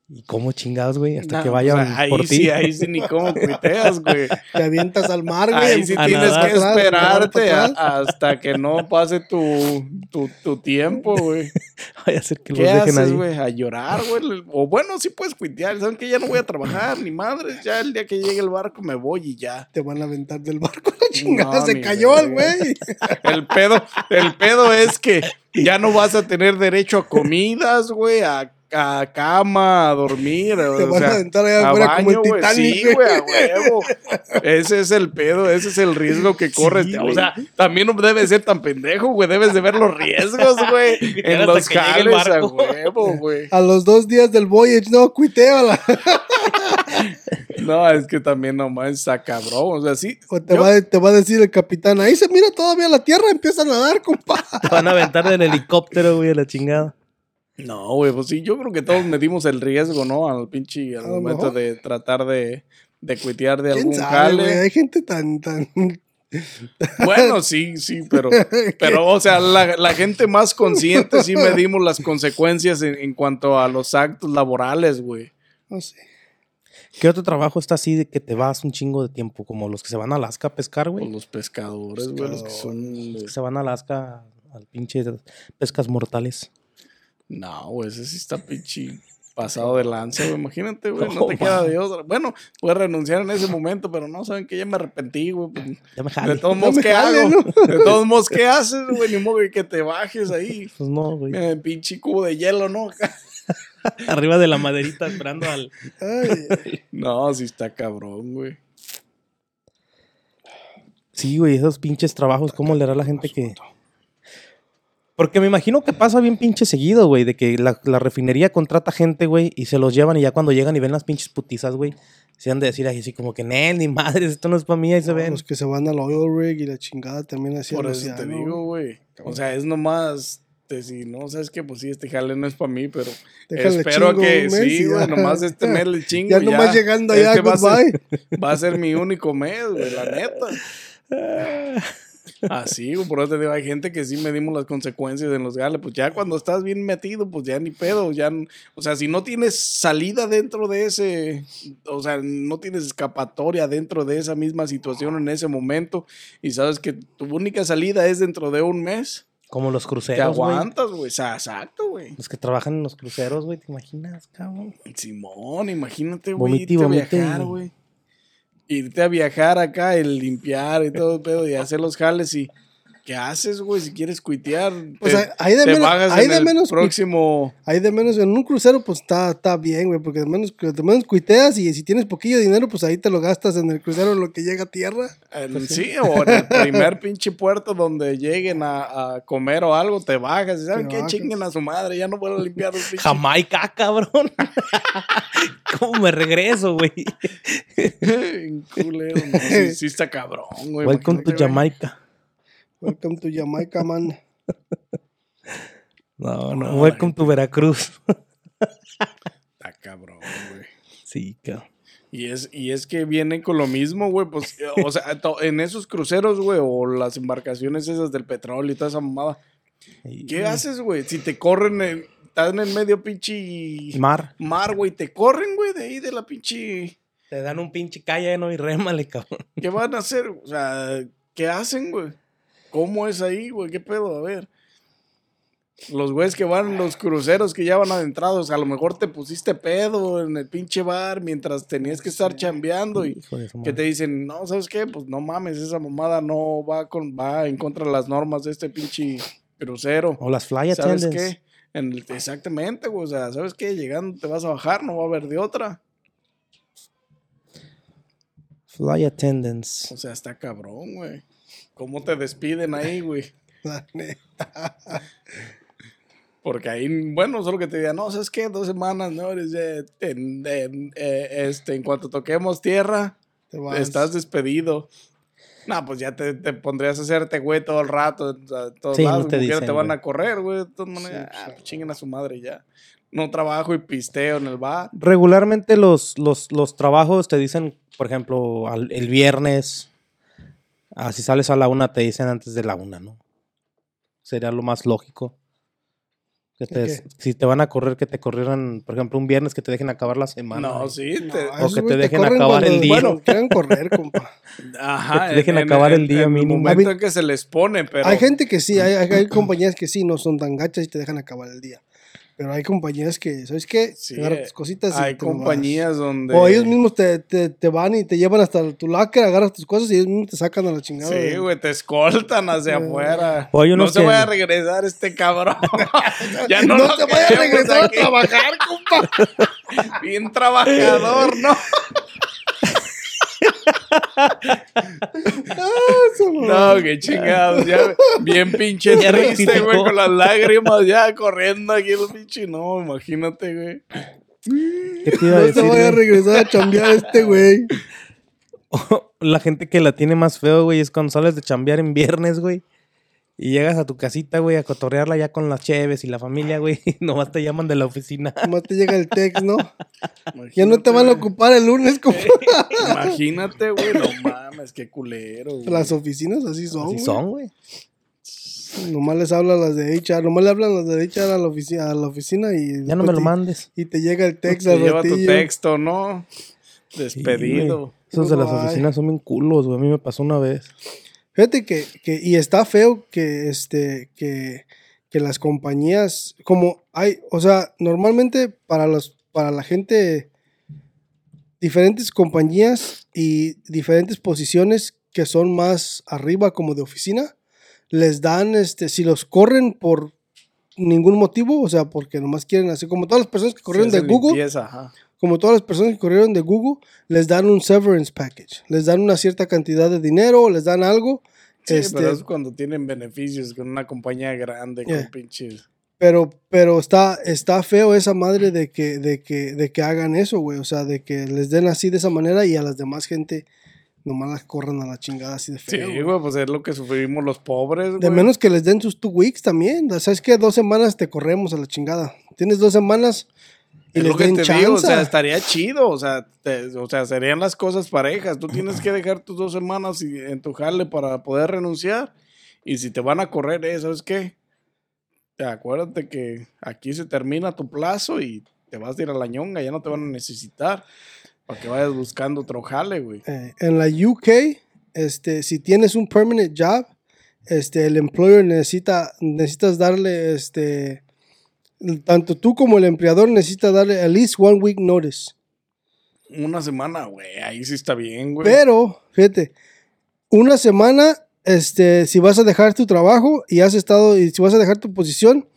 ¿Y cómo chingados, güey? Hasta Nah, que pues, vayan ahí por ti. sí, ahí sí ni cómo cuiteas, güey. *laughs* Te avientas al mar, güey. Ahí sí a tienes nadar. que esperarte a- hasta que no pase tu, tu, tu tiempo, güey. *laughs* Vaya a ser que los ¿Qué dejen haces, güey? A llorar, güey. O bueno, sí puedes cuitear. Saben que ya no voy a trabajar, ni madre. Ya el día que llegue el barco me voy y ya. Te van a aventar del barco. *laughs* La chingada, No, se cayó el güey. El pedo, el pedo es que ya no vas a tener derecho a comidas, güey, a, a cama, a dormir. *laughs* Te o van sea, a aventar allá a afuera como baño, el. Titanic, Sí, güey, a huevo. Ese es el pedo, ese es el riesgo que corres. Sí, o sea, también no debes ser tan pendejo, güey. Debes de ver los riesgos, güey. *laughs* en los jales a huevo, *laughs* güey. A los dos días del voyage, no, cuiteala. No, es que también nomás está cabrón. O sea, sí. O te, yo- va, te va a decir el capitán, ahí se mira todavía la tierra, empieza a nadar, compa. Te van a aventar del helicóptero, güey, a la chingada. No, güey, pues sí, yo creo que todos medimos el riesgo, ¿no? Al pinche, al momento mejor. de tratar de, de cuitear de ¿Quién algún sabe, güey? jale. Hay gente tan, tan... Bueno, sí, sí, pero, *laughs* pero, o sea, la, la gente más consciente sí medimos las consecuencias en, en cuanto a los actos laborales, güey. No sé. ¿Qué otro trabajo está así de que te vas un chingo de tiempo? Como los que se van a Alaska a pescar, güey. Con los pescadores, güey, los que son... Los que se van a Alaska al pinche pescas mortales. No, güey, ese sí está pinche... Pasado de lanza, güey. Imagínate, güey. No No te queda de otra. Bueno, puedes renunciar en ese momento, pero no, saben que ya me arrepentí, güey. pues, de todos modos, ¿qué jale, hago? ¿no? De todos modos, ¿qué haces, güey? Ni modo que te bajes ahí. Pues no, güey. El pinche cubo de hielo, ¿no? *laughs* Arriba de la maderita esperando al. Ay, *laughs* No, sí está cabrón, güey. Sí, güey, esos pinches trabajos, ¿cómo le hará la gente que.? Porque me imagino que pasa bien pinche seguido, güey, de que la, la refinería contrata gente, güey, y se los llevan y ya cuando llegan y ven las pinches putizas, güey, se han de decir así como que, Nel, ni madres, esto no es para mí, ahí se ven. Los que se van al oil rig y la chingada también hacían Por así, eso te digo, güey. O sea, es nomás. Te, si no, sabes que pues sí, este jale no es para mí, pero Déjale espero que mes sí, güey, ya. nomás este *laughs* mes le chingo. Ya nomás llegando allá, Este va a ser- goodbye. *laughs* Va a ser mi único mes, güey, la neta. *laughs* Así, güey, por eso te digo, hay gente que sí medimos las consecuencias en los gales. Pues ya cuando estás bien metido, pues ya ni pedo. Ya, o sea, si no tienes salida dentro de ese, o sea, no tienes escapatoria dentro de esa misma situación en ese momento y sabes que tu única salida es dentro de un mes, Como los te cruceros, güey. aguantas, güey. Exacto, güey. Los que trabajan en los cruceros, güey, ¿te imaginas, cabrón? Simón, imagínate, güey, irte a viajar, güey. Irte a viajar acá, el limpiar y todo el pedo y hacer los jales y ¿qué haces, güey? Si quieres cuitear, Pues te, ahí- ahí de te menos- bajas en de el menos- próximo... Ahí de menos, en un crucero, pues está, está bien, güey, porque de menos, de menos cuiteas y si tienes poquillo dinero, pues ahí te lo gastas en el crucero en lo que llega a tierra. en- sí, o en el *laughs* primer pinche puerto donde lleguen a, a comer o algo, te bajas y ¿saben Te qué? bajas. Chinguen a su madre, ya no puedo limpiar los pinches... Jamaica, cabrón. *laughs* ¿Cómo me regreso, güey? *laughs* Culero, no, sí, sí está cabrón, güey. To imagínate, güey. Jamaica. Welcome to Jamaica, man. *laughs* No, no. No, Welcome to Veracruz. *laughs* Está cabrón, güey. sí, cabrón. Y es, y es que vienen con lo mismo, güey. Pues, eh, o sea, *laughs* to- en esos cruceros, güey, o las embarcaciones esas del petróleo y toda esa mamada. ¿Qué haces, güey? Si te corren, en, están en medio pinche Mar. mar, güey, te corren, güey, de ahí de la pinche. Te dan un pinche calle, ¿no? Y rémale, cabrón. ¿Qué van a hacer? O sea, ¿qué hacen, güey? ¿Cómo es ahí, güey? ¿Qué pedo? A ver. Los güeyes que van en los cruceros que ya van adentrados, a lo mejor te pusiste pedo en el pinche bar mientras tenías que estar chambeando y que te dicen, no, ¿sabes qué? Pues no mames, esa mamada no va con va en contra de las normas de este pinche crucero. O las fly ¿Sabes attendants. qué? En el- exactamente, güey. O sea, ¿sabes qué? Llegando te vas a bajar, no va a haber de otra. Fly attendants. O sea, está cabrón, güey. ¿Cómo te despiden ahí, güey? *laughs* La neta. Porque ahí, bueno, solo que te digan, no, ¿sabes qué? Dos semanas, ¿no? Eres, en, en- eh, este, en cuanto toquemos tierra, Te vas. estás despedido. No, pues ya te, te pondrías a hacerte güey todo el rato. a todos Sí, no lados, te dicen, van güey. a correr, güey. De todas maneras, Sí, ah, pues chinguen a su madre ya. No trabajo y pisteo en el bar. Regularmente los, los, los trabajos te dicen, por ejemplo, al- el viernes, ah, si sales a la una, te dicen antes de la una, ¿no? Sería lo más lógico. Que te- qué? si te van a correr, que te corrieran, por ejemplo, un viernes que te dejen acabar la semana. No, sí. No, te- esos que te dejen acabar cuando- el día. Bueno, quieren *laughs* correr, compa. ajá. que te dejen acabar el día en mínimo. El momento en que se les pone, pero. Hay gente que sí, hay, hay, hay compañías que sí no son tan gachas y te dejan acabar el día. Pero hay compañías que, ¿sabes qué? Sí, Agarra tus cositas y Hay te lo vas. compañías donde. O ellos mismos te, te, te van y te llevan hasta tu locker, agarras tus cosas y ellos mismos te sacan a la chingada. Sí, güey, te escoltan hacia afuera. O hay no unos se que- vaya a regresar este cabrón. *laughs* *laughs* ya no, No, te vayas a regresar a aquí. trabajar, compa. *laughs* Bien trabajador, ¿no? Eso, No, qué chingados. Ya, bien pinche Ya triste, güey, con las lágrimas ya corriendo aquí el pinche. No, imagínate, güey. ¿Qué te iba a No se vaya a regresar a chambear este güey. *laughs* La gente que la tiene más feo, güey, es cuando sales de chambear en viernes, güey. Y llegas a tu casita, güey, a cotorrearla ya con las cheves y la familia, güey. *laughs* Y nomás te llaman de la oficina. Nomás te llega el text, ¿no? Ya no te van a ocupar el lunes, güey. *laughs* Imagínate, güey. No mames, qué culero. güey. Las oficinas así son. Así güey. son, güey. Nomás les hablan las de HR, nomás le hablan las de HR a la oficina, a la oficina y Ya no me lo mandes. Y te llega el text Te lleva tu texto, ¿no? Sí, Despedido. güey. Esos de las oficinas son bien culos, güey. A mí me pasó una vez. Fíjate que, que, y está feo que este, que, que las compañías, como hay, o sea, normalmente para los, para la gente, diferentes compañías y diferentes posiciones que son más arriba como de oficina, les dan, este, si los corren por ningún motivo, o sea, porque nomás quieren hacer, como todas las personas que corrieron Se de Google, limpieza, ajá. Como todas las personas que corrieron de Google, les dan un severance package, les dan una cierta cantidad de dinero, les dan algo. Sí, este, pero es cuando tienen beneficios con una compañía grande, Yeah. con pinches. Pero, pero está, está feo esa madre de que, de que, de que hagan eso, güey. O sea, de que les den así de esa manera y a las demás gente nomás las corran a la chingada así de Sí, feo. güey. güey, pues es lo que sufrimos los pobres, güey. de menos que les den sus two weeks también. O sea, es que dos semanas te corremos a la chingada. Tienes dos semanas y Es lo que te chance. digo, o sea, estaría chido, o sea, te- o sea, serían las cosas parejas. Tú tienes que dejar tus dos semanas y- en tu jale para poder renunciar. Y si te van a correr, eh, ¿sabes qué? Te acuérdate que aquí se termina tu plazo y te vas a ir a la ñonga, ya no te van a necesitar para que vayas buscando otro jale, güey. Eh, en la UK, este, si tienes un permanent job, este, el employer necesita, necesitas darle, este, tanto tú como el empleador necesita darle at least one week notice. Una semana, güey, ahí sí está bien, güey. Pero, fíjate, una semana, este, si vas a dejar tu trabajo y has estado, y si vas a dejar tu posición,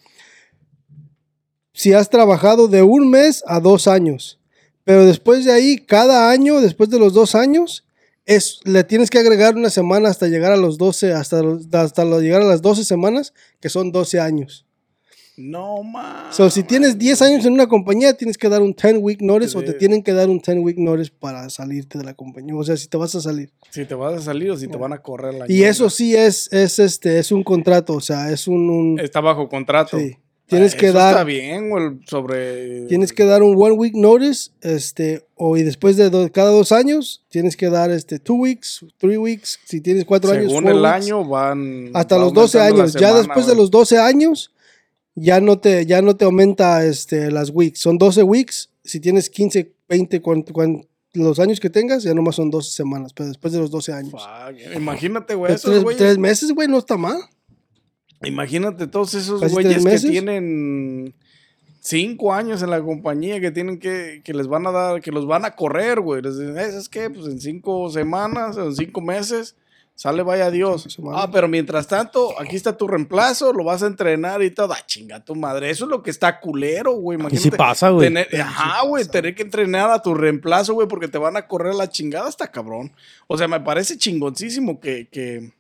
si has trabajado de un mes a dos años. Pero después de ahí, cada año, después de los dos años, es, le tienes que agregar una semana hasta llegar a los 12, hasta, hasta llegar a las 12 semanas, que son 12 años. No, más. So, si tienes 10 años en una compañía, tienes que dar un 10 week notice o te tienen que dar un 10 week notice para salirte de la compañía. O sea, si te vas a salir. Si te vas a salir o si te van a correr la Y eso sí es, es, este, es un contrato, o sea, es un... un- Está bajo contrato. sí. Tienes Ah, que eso dar... Está bien, güey, sobre. Tienes que dar un one week notice, este, o y después de do- cada dos años, tienes que dar este two weeks, three weeks, si tienes cuatro años. Según el weeks, año van. hasta los 12 aumentando la años. ya después de los 12 años, ya no te, ya no te aumenta este, las weeks. Son 12 weeks. Si tienes 15, 20, cuan- cuan- los años que tengas, ya nomás son 12 semanas, pero después de los 12 años. Fuck, Imagínate, güey, tres, tres meses, güey, no está mal. Imagínate todos esos güeyes que tienen cinco años en la compañía que tienen que, que les van a dar, que los van a correr, güey. Les dicen, "Eh, ¿sabes qué? Pues en cinco semanas, en cinco meses, sale vaya Dios. Ah, pero mientras tanto, aquí está tu reemplazo, lo vas a entrenar y todo. Ah, chinga tu madre. Eso es lo que está culero, güey. Y Imagínate. sí pasa, güey. tener- ajá, güey, tener que entrenar a tu reemplazo, güey, porque te van a correr la chingada hasta cabrón. O sea, me parece chingoncísimo que, que,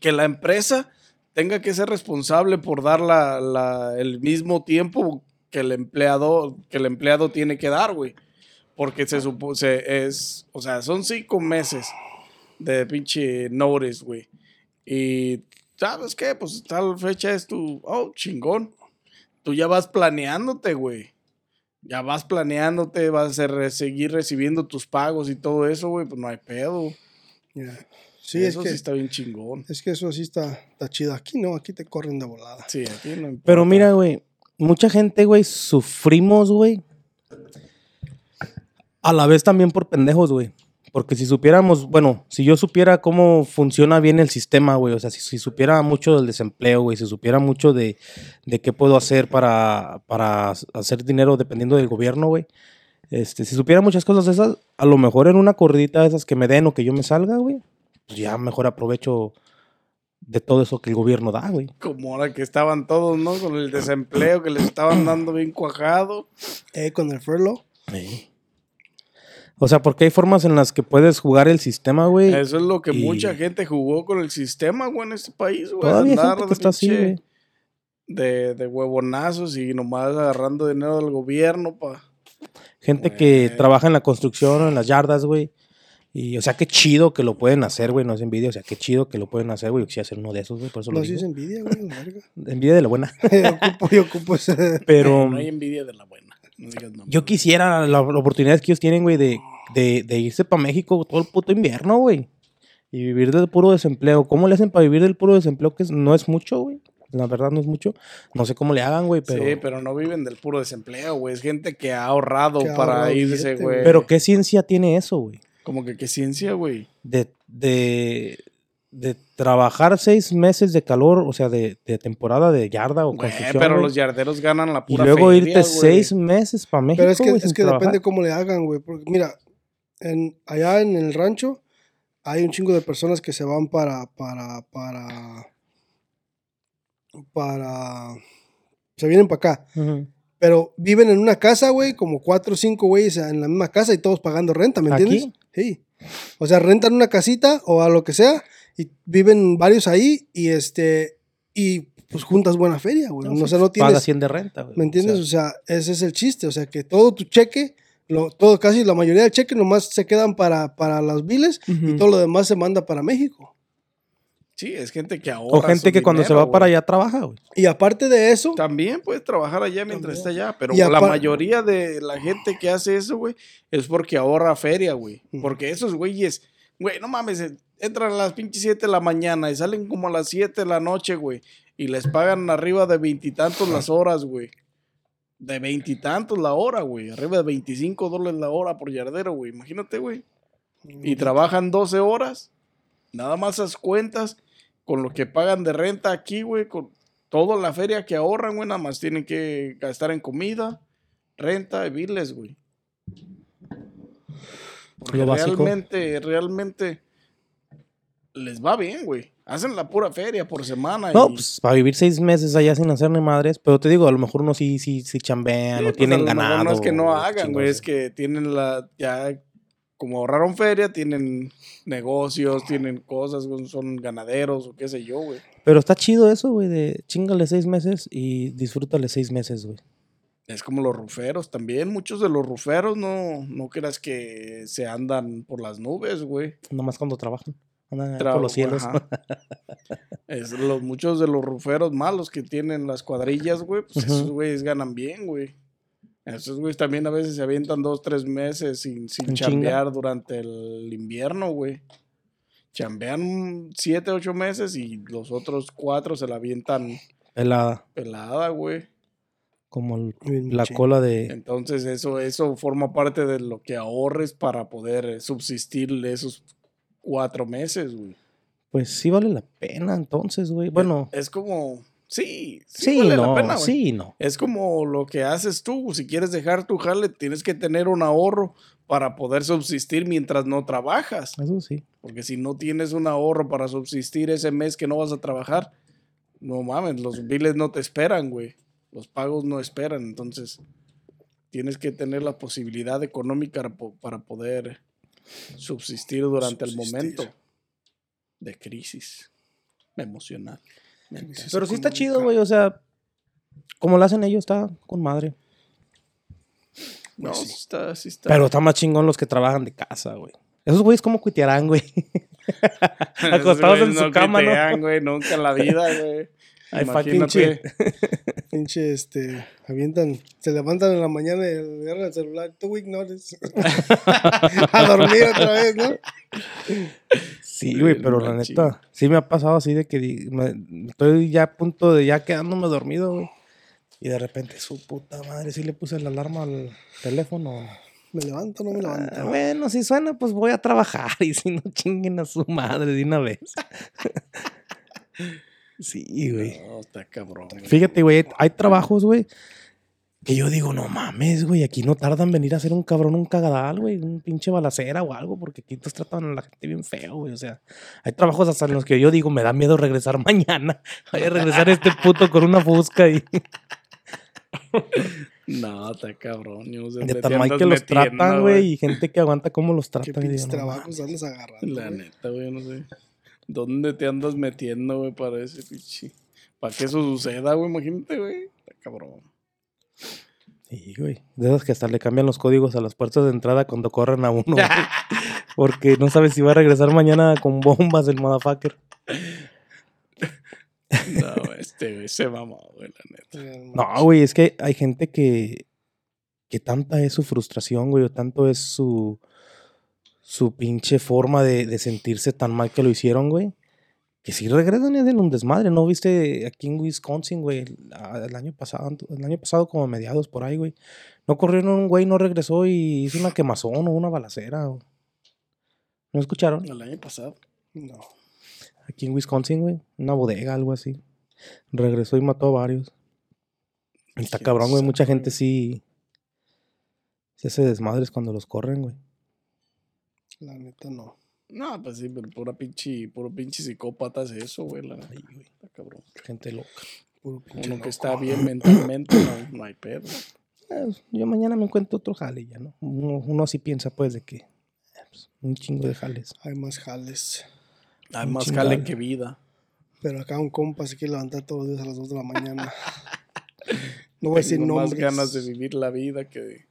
que la empresa tenga que ser responsable por dar la, la- el mismo tiempo que el empleado, que el empleado tiene que dar, güey. Porque se supone, es, o sea, son cinco meses de pinche notice, güey. Y, ¿sabes qué? Pues tal fecha es tu, oh, chingón. Tú ya vas planeándote, güey. Ya vas planeándote, vas a re- seguir recibiendo tus pagos y todo eso, güey. Pues no hay pedo. Ya. Sí, eso es que, sí está bien chingón. es que eso sí está, está chido. Aquí no, aquí te corren de volada. Sí, aquí no importa. Pero mira, güey, mucha gente, güey, sufrimos, güey. A la vez también por pendejos, güey. Porque si supiéramos, bueno, si yo supiera cómo funciona bien el sistema, güey, o sea, si, si supiera mucho del desempleo, güey, si supiera mucho de, de qué puedo hacer para, para hacer dinero dependiendo del gobierno, güey. Este, si supiera muchas cosas esas, a lo mejor en una corridita de esas que me den o que yo me salga, güey, pues ya mejor aprovecho de todo eso que el gobierno da, güey. Como ahora que estaban todos, ¿no? Con el desempleo que les estaban dando bien cuajado. Eh, con el furlough. O sea, porque hay formas en las que puedes jugar el sistema, güey. Eso es lo que Y- mucha gente jugó con el sistema, güey, en este país, güey. Todavía Andar gente que está así, güey. De, de huevonazos y nomás agarrando dinero del gobierno pa... Gente que Güey. trabaja en la construcción o en las yardas, güey. Y, o sea, qué chido que lo pueden hacer, güey. No es envidia. O sea, qué chido que lo pueden hacer, güey. Yo quisiera ser uno de esos, güey. Por eso No, lo sí es envidia, güey. *laughs* Envidia de la buena. *laughs* yo ocupo, yo ocupo ese. Pero *laughs* No hay envidia de la buena. No digas no. yo quisiera la, la oportunidad que ellos tienen, güey, de, de, de irse para México todo el puto invierno, güey. Y vivir del puro desempleo. ¿Cómo le hacen para vivir del puro desempleo? Que no es mucho, güey. La verdad no es mucho. No sé cómo le hagan, güey, pero... Sí, pero no viven del puro desempleo, güey. Es gente que ha ahorrado Que para irse, güey. Pero ¿qué ciencia tiene eso, güey? Como que qué ciencia, güey. De, de, de trabajar seis meses de calor, o sea, de, de temporada de yarda o Güey, construcción. pero los yarderos ganan la y pura luego feria, irte seis meses para México. Pero es que, es que trabajar. depende cómo le hagan, güey. Porque mira, en, allá en el rancho hay un chingo de personas que se van para, para, para, para, se vienen para acá. Pero viven en una casa, güey, como cuatro o cinco güeyes en la misma casa y todos pagando renta, ¿me ¿Aquí? entiendes? Sí. O sea, rentan una casita o a lo que sea y viven varios ahí y este, y pues juntas buena feria, güey. No, o sea, no Paga tienes, 100 de renta, güey. ¿me entiendes? O sea, ese es el chiste. O sea, que todo tu cheque, lo, todo, casi la mayoría del cheque nomás se quedan para, para las biles y todo lo demás se manda para México. Sí, es gente que ahorra. o gente su que cuando se va para allá trabaja, güey. Y aparte de eso, También puedes trabajar allá mientras está allá, pero Y la mayoría de la gente que hace eso, güey, es porque ahorra feria, güey. Porque esos güeyes, güey, no mames, eh, entran a las pinches 7 de la mañana y salen como a las 7 de la noche, güey, y les pagan arriba de veintitantos las horas, güey. De veintitantos la hora, güey. Arriba de 25 dólares la hora por yardero, güey. Imagínate, güey. Y trabajan 12 horas. Nada más esas cuentas con lo que pagan de renta aquí, güey, con toda la feria que ahorran, güey, nada más tienen que gastar en comida, renta y biles, güey. Porque Lo básico. realmente, realmente les va bien, güey. Hacen la pura feria por semana. No, y- pues para vivir seis meses allá sin hacer ni madres. Pero te digo, a lo mejor uno sí, sí, sí chambean, Sí, no pues, tienen ganado. No es que no o hagan, güey, es que tienen la, ya, como ahorraron feria, tienen negocios, tienen cosas, son ganaderos o qué sé yo, güey. Pero está chido eso, güey, de chingale seis meses y disfrútale seis meses, güey. Es como los ruferos también, muchos de los ruferos no, no creas que se andan por las nubes, güey. Nomás cuando trabajan. Andan por los cielos. Es los, muchos de los ruferos malos que tienen las cuadrillas, güey, pues esos güeyes ganan bien, güey. Esos güeyes también a veces se avientan dos, tres meses sin, sin chinga. chambear durante el invierno, güey. Chambean siete, ocho meses y los otros cuatro se la avientan Pelada. pelada, güey. Como el- la cola de. Entonces eso, eso forma parte de lo que ahorres para poder eh, subsistir esos cuatro meses, güey. Pues sí vale la pena entonces, güey. Bueno, Es como, sí, sí, sí, vale la no, pena, güey. sí, no. Es como lo que haces tú. Si quieres dejar tu jale, tienes que tener un ahorro para poder subsistir mientras no trabajas. Eso sí. Porque si no tienes un ahorro para subsistir ese mes que no vas a trabajar, no mames, los biles no te esperan, güey. Los pagos no esperan. Entonces, tienes que tener la posibilidad económica para poder subsistir durante el momento de crisis emocional. Crisis Pero sí está chido, güey. O sea, como lo hacen ellos, está con madre. No, sí. sí está, sí está. Pero está más chingón los que trabajan de casa, güey. Esos güeyes, ¿cómo cuitearán, güey? *laughs* Acostados en su cama, ¿no? güey, nunca en la vida, *laughs* güey. Ay, Imagínate. *laughs* Pinche, este, avientan, se levantan en la mañana y agarran el celular, tú ignores. *laughs* a dormir otra vez, ¿no? Sí, güey, pero la neta, sí me ha pasado así de que me- estoy ya a punto de ya quedándome dormido, güey. Y de repente, su puta madre, sí le puse la alarma al teléfono. ¿Me levanto o no me Ah, levanto? bueno, si suena, pues voy a trabajar. *laughs* Y si no, chinguen a su madre de una vez. Sí, güey. No, está cabrón. güey. Fíjate, güey, hay trabajos, güey, que yo digo, no mames, güey, aquí no tardan en venir a hacer un cabrón, un cagadal, güey, un pinche balacera o algo, porque aquí te tratan a la gente bien feo, güey, o sea, hay trabajos hasta en los que yo digo, me da miedo regresar *laughs* mañana, voy a regresar este puto con una fusca y *laughs* No, está cabrón. yo sé de tan mal que los tratan, güey, y gente que aguanta cómo los ¿Qué tratan. y pinches digo, no trabajos agarrando? La güey? neta, güey, yo no sé. ¿Dónde te andas metiendo, güey, para ese pinche? Para que eso suceda, güey, imagínate, güey. Está cabrón. Sí, güey. De esas que hasta le cambian los códigos a las puertas de entrada cuando corren a uno. güey. *laughs* Porque no sabes si va a regresar mañana con bombas el motherfucker. No, este, güey, se mamó, güey, la neta. No, güey, es que hay gente que, que tanta es su frustración, güey, o tanto es su, su pinche forma de, de sentirse tan mal que lo hicieron, güey, que si regresan y hacen un desmadre, ¿no? Viste aquí en Wisconsin, güey, el, ah, el año pasado, el año pasado como a mediados por ahí, güey, no corrieron un güey, no regresó y hizo una quemazón o una balacera, güey. ¿No escucharon? El año pasado. No. aquí en Wisconsin, güey. Una bodega, algo así. Regresó y mató a varios. Está ¿Quién cabrón, güey. Mucha gente sí. Se hace desmadres cuando los corren, güey. La neta no. No, pues sí, pero pura pinche, puro pinche psicópata es eso, güey. La, Ay, güey. está cabrón. Gente loca. Puro pinche Uno loco. que está bien mentalmente, no, no hay pedo. Eh, yo mañana me encuentro otro jale ya, ¿no? Uno, uno así piensa, pues, de que. eh, pues, un chingo de jales. Hay más jales. Hay Un más jale que vida. Pero acá un compa se quiere levantar todos los días a las 2 de la mañana. *laughs* No voy a decir Tengo más nombres. ganas de vivir la vida que de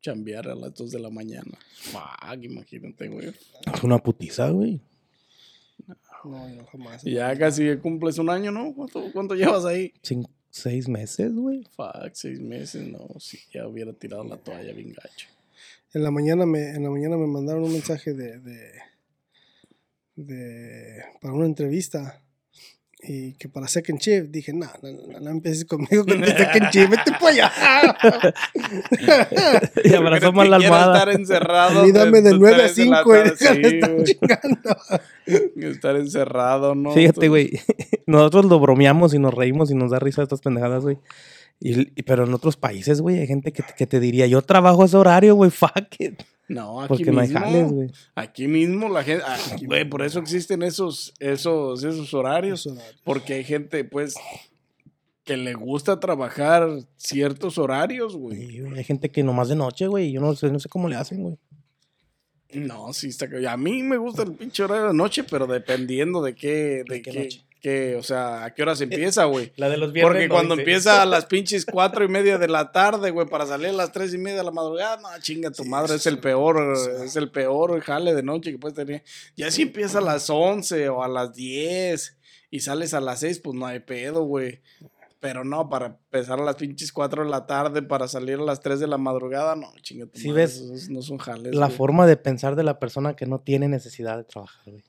chambear a las 2 de la mañana. Fuck, imagínate, güey. Es una putiza, güey. No, yo jamás. Y ya casi cumples un año, ¿no? ¿Cuánto, cuánto llevas ahí? Cin- seis meses, güey. Fuck, seis meses, no. Si ya hubiera tirado la toalla bien gacho. En la mañana me, en la mañana me mandaron un mensaje de, de, de- para una entrevista. Y que para Second Shift dije, no, no, no, no empieces conmigo con el Second Shift, vete para allá. *laughs* Y abrazó mal la almohada. estar encerrado. Mí dame de tus 9 a tres de la 5 y tarde, *laughs* déjame sí, estar güey. chingando. Estar encerrado, ¿no? Fíjate, güey. *laughs* Nosotros lo bromeamos y nos reímos y nos da risa estas pendejadas, güey. Y, y- pero en otros países, güey, hay gente que, te- que te diría, yo trabajo ese horario, güey, fuck it. No, aquí Porque no hay mismo. jales, güey. Aquí mismo la gente. ah, Güey, por eso existen esos, esos, esos horarios. Porque hay gente, pues, que le gusta trabajar ciertos horarios, güey. Sí, Hay gente que nomás de noche, güey. Yo no sé, no sé cómo le hacen, güey. No, sí está. ca- A mí me gusta el pinche horario de noche, pero dependiendo de qué, de, ¿De qué qué, noche? Qué, o sea, a qué hora se empieza, güey. La de los Porque cuando empieza a las pinches cuatro y media de la tarde, güey, para salir a las tres y media de la madrugada, no, chinga tu Sí, madre, es el peor, es el peor jale de noche que puedes tener. Ya si empieza a las once o a las diez y sales a las seis, pues no hay pedo, güey. Pero no, para empezar a las pinches cuatro de la tarde, para salir a las tres de la madrugada, no, chinga tu Sí, ves esos no son jales. La güey. forma de pensar de la persona que no tiene necesidad de trabajar, güey.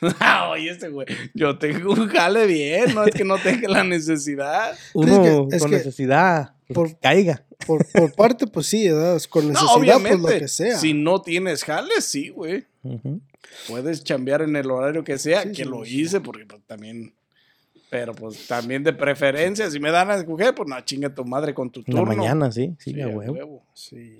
*laughs* Oye, este güey, yo tengo un jale bien, no es que no tenga la necesidad. *laughs* Uno que- es con que necesidad, pues, por- que caiga. Por, por parte, pues sí, ¿verdad? con No, necesidad, pues obviamente, lo que sea. si no tienes jales, sí, güey. Puedes chambear en el horario que sea, Sí, que sí, lo sí. hice, porque pues, también. Pero pues también de preferencia, si me dan a escoger, pues no, chinga tu madre con tu En la turno. mañana, sí, sí, Sí, a a huevo. huevo. Sí.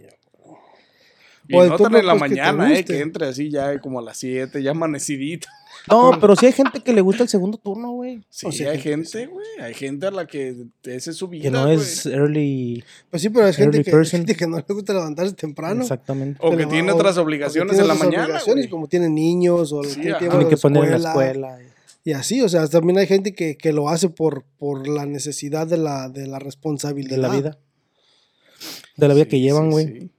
Y O el no tan turno, en la pues, que mañana, eh, guste. que entre así ya como a las 7, ya amanecidito. *laughs* No, pero sí hay gente que le gusta el segundo turno, güey. Sí, O sea, hay gente que güey. Hay gente a la que esa es su vida. Que no es early. Pues sí, pero hay gente que, gente que no le gusta levantarse temprano. Exactamente. O que tiene otras o que obligaciones tiene en la otras mañana. obligaciones, como tienen niños o Sí, tienen ajá. que ir a Tiene la que poner en la escuela. Y así, o sea, también hay gente que, que lo hace por, por la necesidad de la, de la responsabilidad. De la vida. De la vida Sí, que llevan, sí, güey. sí.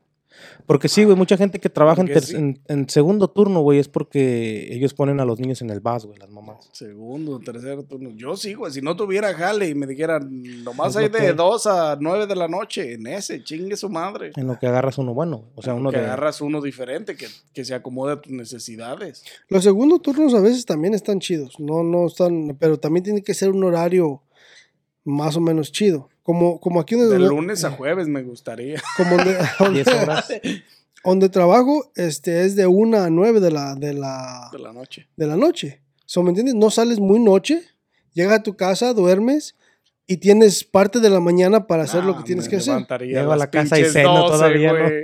Porque sí, güey, mucha gente que trabaja en, sí. en- en segundo turno, güey, es porque ellos ponen a los niños en el bus, güey, las mamás. Segundo, tercero turno. Yo sí, güey. Si no tuviera jale y me dijeran, nomás hay de hay. 2 a 9 de la noche, en ese, chingue su madre. En lo que agarras uno bueno. O sea, uno que de... agarras uno diferente, que, que se acomode a tus necesidades. Los segundos turnos a veces también están chidos. No, no están, pero también tiene que ser un horario más o menos chido. Como, como aquí donde, De lunes a jueves me gustaría. *laughs* como donde, *laughs* 10 horas. donde trabajo, este es de 1 a 9 de la, de la, De la noche. de la noche. So, ¿Me entiendes? No sales muy noche, llegas a tu casa, duermes y tienes parte de la mañana para hacer lo que tienes que hacer. Llego a la casa y ceno todavía, ¿no? güey.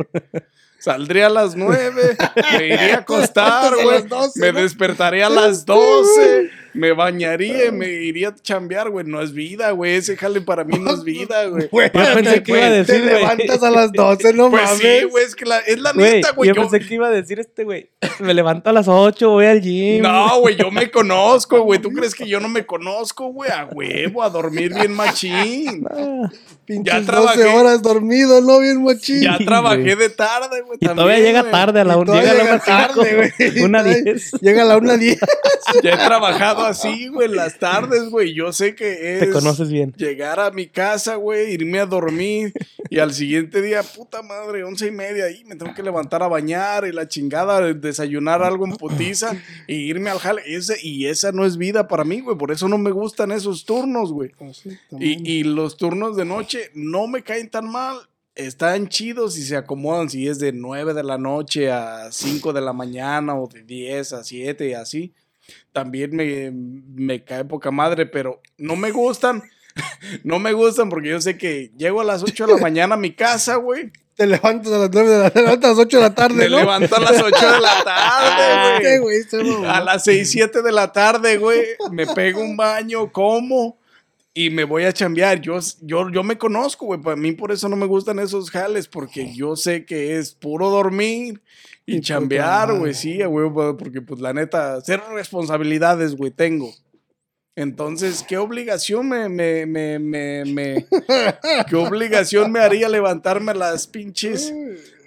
Saldría a las 9, *laughs* me iría a acostar, güey. las 12, Me ¿no? despertaría a las 12, me bañaría y me iría a chambear, güey. No es vida, güey. Ese jale para mí no es *laughs* vida, güey. Yo pensé que iba a te decir, güey. levantas a las 12, no Pues mames. sí, güey, es que la, es la Güey, neta, güey. yo Yo- pensé que iba a decir este, güey. Me levanto a las 8, voy al gym. No, güey, yo me conozco, güey. ¿Tú *laughs* crees que yo no me conozco, güey? A huevo, a dormir bien machín. Ah, Pinches Ya 12 trabajé. horas dormido, ¿no? Bien machín. Ya trabajé de tarde, güey. y también, todavía llega güey. tarde a la Y 1. todavía Llega a la llega tarde, güey. *laughs* Una Todavía 10. Llega a la 1.10. Ya he trabajado así, güey, en las tardes, güey. Yo sé que es. Te conoces bien. Llegar a mi casa, güey, irme a dormir y al siguiente día, puta madre, once y media, ahí me tengo que levantar a bañar y la chingada, desayunar algo en putiza y irme al jale. Ese, y esa no es vida para mí, güey. Por eso no me gustan esos turnos, güey. Y, y los turnos de noche no me caen tan mal. Están chidos y se acomodan si es de 9 de la noche a 5 de la mañana o de 10 a 7 y así. También me, me cae poca madre, pero no me gustan. *laughs* no me gustan porque yo sé que llego a las 8 de la mañana a mi casa, güey. Te levantas a las 9 de la te levantas a las 8 de la tarde, Me ¿no? levanto a las 8 de la *laughs* tarde, ¿Qué, güey. A las 6, 7 de la tarde, güey, me pego un baño, como y me voy a chambear. Yo, yo, yo me conozco, güey. Para mí por eso no me gustan esos jales, porque yo sé que es puro dormir y, Y chambear, güey. Sí, güey, porque pues la neta, cero responsabilidades, güey, tengo. Entonces, ¿qué obligación me, me, me, me, me- *laughs* qué obligación me haría levantarme a las pinches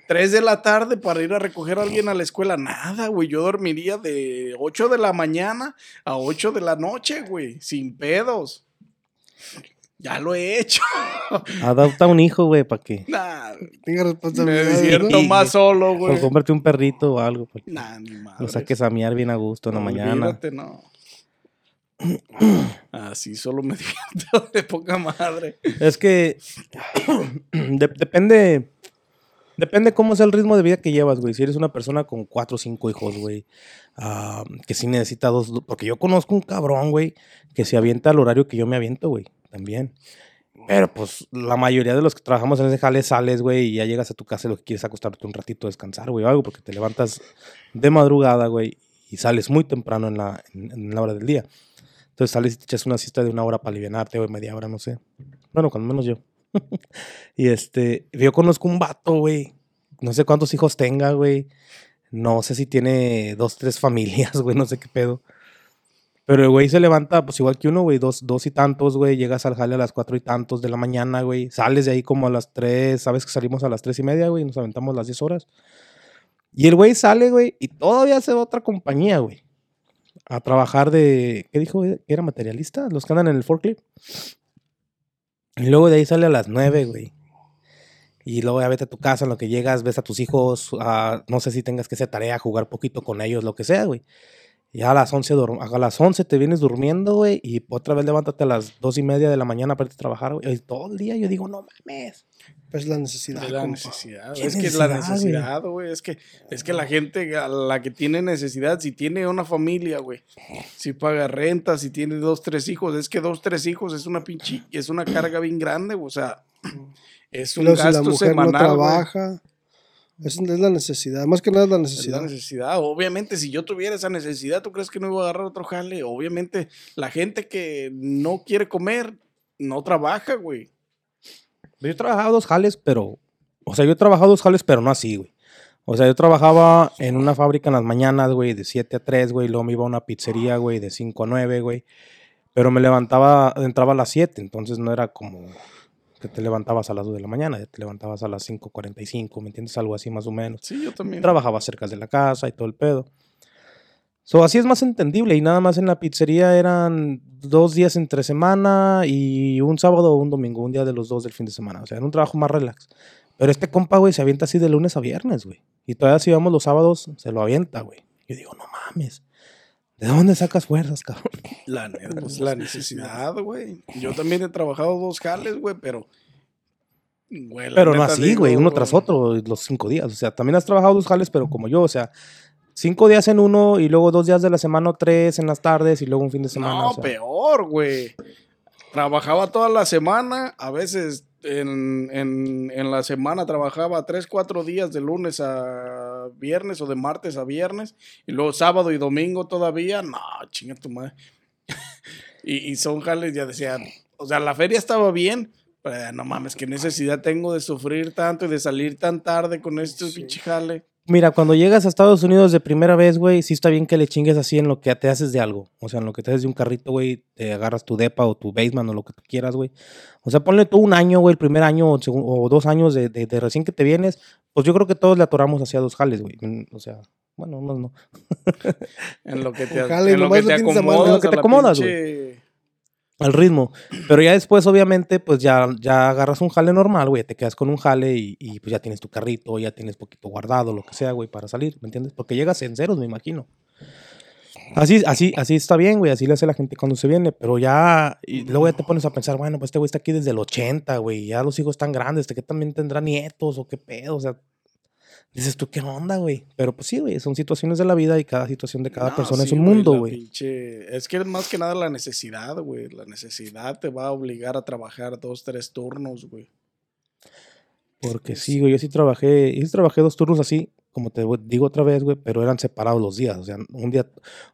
3 de la tarde para ir a recoger a alguien a la escuela. Nada, güey. Yo dormiría de 8 de la mañana a 8 de la noche, güey. Sin pedos. Ya lo he hecho. *laughs* Adopta un hijo, güey, para que. Nah, Tenga me responsabilidades. despierto ¿no? más solo, O güey. cómprate un perrito o algo. Nah, ni madre. Lo saques a miar bien a gusto en la mañana. Olvídate, no. *clears throat* Así solo me *laughs* divierto de poca madre. Es que *clears throat* de- depende. Depende cómo es el ritmo de vida que llevas, güey. Si eres una persona con cuatro o cinco hijos, güey. ah, que sí necesita dos. Porque yo conozco un cabrón, güey, que se avienta al horario que yo me aviento, güey. También. Pero pues la mayoría de los que trabajamos en ese jale sales, güey, y ya llegas a tu casa y lo que quieres es acostarte un ratito descansar, güey, o algo, porque te levantas de madrugada, güey, y sales muy temprano en la, hora del día. Entonces sales y te echas una siesta de una hora para alivianarte, o media hora, no sé. Bueno, cuando menos yo. *laughs* y este, yo conozco un vato, güey. No sé cuántos hijos tenga, güey. No sé si tiene dos, tres familias, *laughs* güey, no sé qué pedo. Pero el güey se levanta, pues igual que uno, güey, dos, dos y tantos, güey. Llegas al jale a las cuatro y tantos de la mañana, güey. Sales de ahí como a las tres, sabes que salimos a las tres y media, güey, nos aventamos las diez horas. Y el güey sale, güey, y todavía se va otra compañía, güey. A trabajar de. ¿Qué dijo? güey? ¿Que era materialista? Los que andan en el forklift. Y luego de ahí sale a las nueve, güey. Y luego ya vete a tu casa, en lo que llegas, ves a tus hijos, no sé si tengas que hacer tarea, jugar poquito con ellos, lo que sea, güey. Ya a las 11, dorm- a las 11 te vienes durmiendo, güey, y otra vez levántate a las dos y media de la mañana para irte a trabajar, güey. Todo el día yo digo, no mames. Pues la necesidad. Es la compa. necesidad. ¿Qué Es que es la necesidad, güey? necesidad. Es que, es que la gente, a la que tiene necesidad, si tiene una familia, güey, si paga renta, si tiene dos, tres hijos, es que dos, tres hijos es una pinche, es una carga bien grande, güey, o sea, *clears throat* es un si gasto la mujer semanal, no trabaja. Es, es la necesidad. Más que nada es la Es la necesidad. necesidad. Obviamente, si yo tuviera esa necesidad, ¿tú crees que no iba a agarrar otro jale? Obviamente, la gente que no quiere comer, no trabaja, güey. Yo he trabajado dos jales, pero. O sea, yo he trabajado dos jales, pero no así, güey. O sea, yo trabajaba en una fábrica en las mañanas, güey, de 7 a 3, güey. Luego me iba a una pizzería, güey, de 5 a 9, güey. Pero me levantaba, entraba a las 7, entonces no era como que te levantabas a las 2 de la mañana, ya te levantabas a las 5.45, ¿me entiendes? Algo así más o menos. Sí, yo también. Trabajaba cerca de la casa y todo el pedo. So, así es más entendible y nada más en la pizzería eran dos días entre semana y un sábado o un domingo, un día de los dos del fin de semana. O sea, era un trabajo más relax. Pero este compa, güey, se avienta así de lunes a viernes, güey. Y todavía si vamos los sábados, se lo avienta, güey. Yo digo, no mames. ¿De dónde sacas fuerzas, cabrón? *laughs* La, neta, pues, la necesidad, güey. Yo también he trabajado dos jales, güey, pero. güey, Pero no así, güey, uno tras otro, los cinco días. O sea, también has trabajado dos jales, pero como yo, o sea, cinco días en uno y luego dos días de la semana o tres en las tardes y luego un fin de semana. No, o sea. peor, güey. Trabajaba toda la semana, a veces en, en, en la semana trabajaba tres, cuatro días de lunes a viernes o de martes a viernes, y luego sábado y domingo todavía, no, chinga tu madre. *laughs* y, y son jales, ya decían, o sea, la feria estaba bien, pero no mames, qué necesidad tengo de sufrir tanto y de salir tan tarde con este pinche jale. Mira, cuando llegas a Estados Unidos de primera vez, güey, sí está bien que le chingues así en lo que te haces de algo. O sea, en lo que te haces de un carrito, güey, te agarras tu depa o tu basement o lo que tú quieras, güey. O sea, ponle tú un año, güey, el primer año o, dos años de, de- de recién que te vienes. Pues yo creo que todos le atoramos hacia dos jales, güey. Mm, O sea, bueno, no, no. *laughs* En lo que te, en lo nomás que te acomodas. En lo que te acomodas, pinche- Al ritmo. Pero ya después, obviamente, pues ya, ya agarras un jale normal, güey. Te quedas con un jale y, y, pues ya tienes tu carrito, ya tienes poquito guardado, lo que sea, güey, para salir, ¿me entiendes? Porque llegas en ceros, me imagino. Así, así, así está bien, güey. Así le hace la gente cuando se viene. Pero ya, y luego ya te pones a pensar, bueno, pues este güey está aquí desde el 80, güey. Ya los hijos están grandes. ¿De qué también tendrá nietos o qué pedo? O sea, Dices tú, ¿qué onda, güey? Pero pues sí, güey, son situaciones de la vida y cada situación de cada No, persona es sí, un mundo, güey. pinche- Es que más que nada la necesidad, güey. La necesidad te va a obligar a trabajar dos, tres turnos, güey. Porque sí, güey, yo sí trabajé, yo sí trabajé dos turnos así, como te digo otra vez, güey, pero eran separados los días. O sea, un día,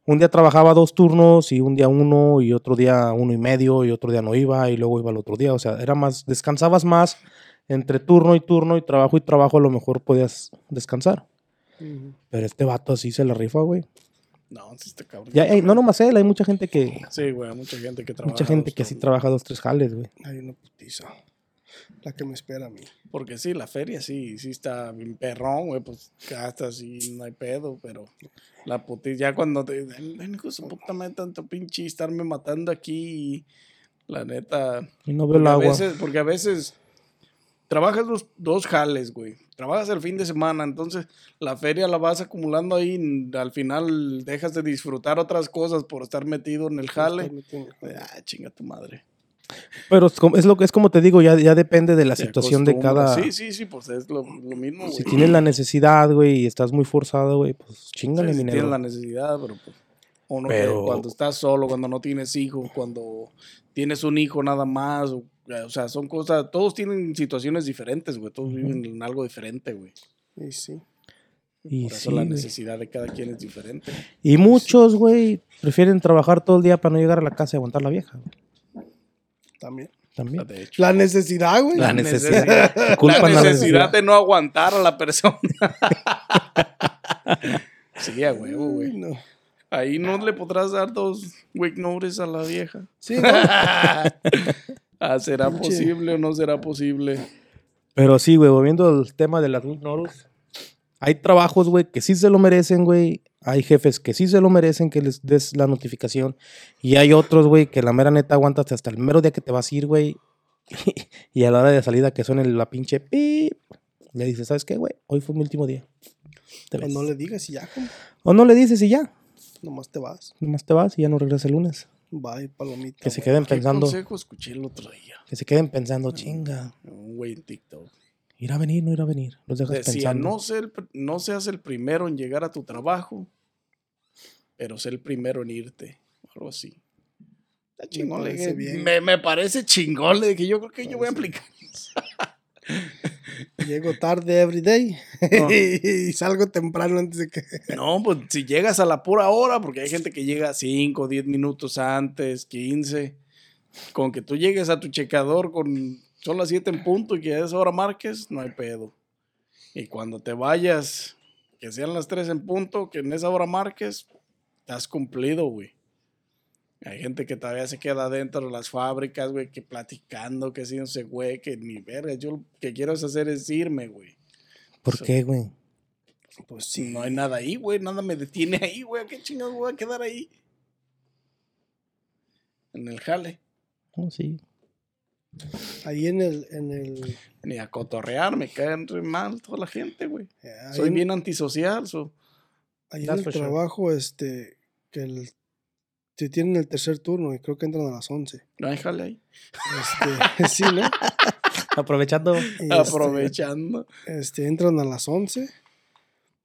un día trabajaba dos turnos y un día uno y otro día uno y medio y otro día no iba y luego iba el otro día. O sea, era más, descansabas más entre turno y turno y trabajo y trabajo, a lo mejor podías descansar. Ujú. Pero este vato así se la rifa, güey. No, sí está cabrón. Ya, ey, no nomás él, hay mucha gente que, Sí, güey, hay mucha gente que trabaja. mucha gente dos que sí turnos. trabaja dos, tres jales, güey. Hay una putiza. La que me espera a mí. Porque sí, la feria sí, sí está bien perrón, güey, pues gastas y no hay pedo, pero la putiza, ya cuando te "Ven, hijo de su puta madre, tanto pinche estarme matando aquí, y la neta, Y no veo el porque a agua. veces, porque a veces trabajas dos, dos jales, güey, trabajas el fin de semana, entonces la feria la vas acumulando ahí, y al final dejas de disfrutar otras cosas por estar metido en el jale, ah, chinga tu madre. Pero es como, es lo que es como te digo, ya, ya depende de la Te situación de cada. Sí, sí, sí, pues es lo, lo mismo, Si güey. tienes la necesidad, güey, y estás muy forzado, güey, pues chingale, Sí, negro. tienes la necesidad, pero pues, uno que Pero- cuando estás solo, cuando no tienes hijos, cuando tienes un hijo nada más, o, o sea, son cosas, todos tienen situaciones diferentes, güey, todos viven en algo diferente, güey. Y sí. Y Por eso sí, la güey. necesidad de cada quien es diferente. Y muchos, güey, prefieren trabajar todo el día para no llegar a la casa y aguantar la vieja, güey. También. También. De hecho. La necesidad, güey. La necesidad. La la necesidad de no aguantar a la persona. *laughs* sí, a huevo, güey. no. Ahí no le podrás dar dos week notice a la vieja. Sí, ¿no? *laughs* Ah, ¿Será Pinche. posible o no será posible? Pero sí, güey, volviendo al tema de las noros, hay trabajos, güey, que sí se lo merecen, güey. Hay jefes que sí se lo merecen que les des la notificación. Y hay otros, güey, que la mera neta aguantas hasta el mero día que te vas a ir, güey. *laughs* y a la hora de salida que suene la pinche pip, le dices, ¿sabes qué, güey? Hoy fue mi último día. Te ves. no le digas y ya, como, O no le dices y ya. nomás te vas. Nomás te vas y ya no regresas el lunes. Bye, palomita. Que se queden ¿Qué pensando, consejo escuché el otro día? que se queden pensando, chinga, Un güey en TikTok. irá a venir, no irá a venir. Los dejas Decía, pensando. no, sé el no seas el primero en llegar a tu trabajo, pero sé el primero en irte. Algo así. Está chingón. le parece dije, bien. Me, me parece chingón. Le dije, yo creo que yo voy a aplicar. *laughs* Llego tarde every day *laughs* No. y salgo temprano antes de que. *laughs* No, pues si llegas a la pura hora, porque hay gente que llega 5, 10 minutos antes, 15. Con que tú llegues a tu checador con son las 7 en punto y que a esa hora marques, no hay pedo. Y cuando te vayas, que sean las 3 en punto, que en esa hora marques, estás cumplido, güey. Hay gente que todavía se queda dentro de las fábricas, güey, que platicando, que si no sé, güey, que ni verga. Yo lo que quiero es hacer es irme, güey. ¿Por qué, güey? Pues sí. No hay nada ahí, güey. Nada me detiene ahí, güey. ¿A qué chingados voy a quedar ahí? En el jale. Oh, sí. Ahí en el. En el Ni a cotorrear. Me caen re mal toda la gente, güey. eh, Soy en- bien antisocial. so. Ahí en el sure. trabajo, este. Que el. Te tienen el tercer turno y creo que entran a las 11. No hay jale ahí. Este, *laughs* sí, ¿no? *laughs* Aprovechando. Y, este, Aprovechando. Este, entran a las 11.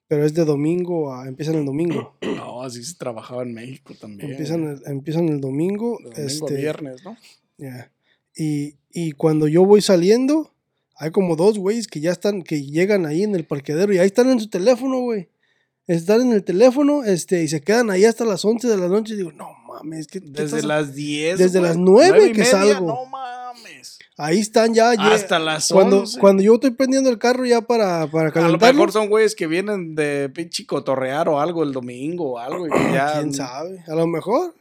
Pero es de domingo a. Empiezan el domingo. *clears throat* No, así se trabajaba en México también. Empiezan el, empiezan el domingo. De domingo a este, viernes, ¿no? Ya. Y, y cuando yo voy saliendo, hay como dos güeyes que ya están, que llegan ahí en el parqueadero y ahí están en su teléfono, güey. Están en el teléfono, este, y se quedan ahí hasta las 11 de la noche. Y digo, no mames, ¿qué, qué Desde las 10. Desde güey, las nueve nueve y que media, salgo. No mames. Ahí están ya. ya- Hasta las cuando, 11. cuando yo estoy prendiendo el carro ya para, para A lo calentarlo. mejor son güeyes que vienen de pinche cotorrear o algo el domingo o algo. Y *clears throat* ya, ¿Quién sabe? A lo mejor.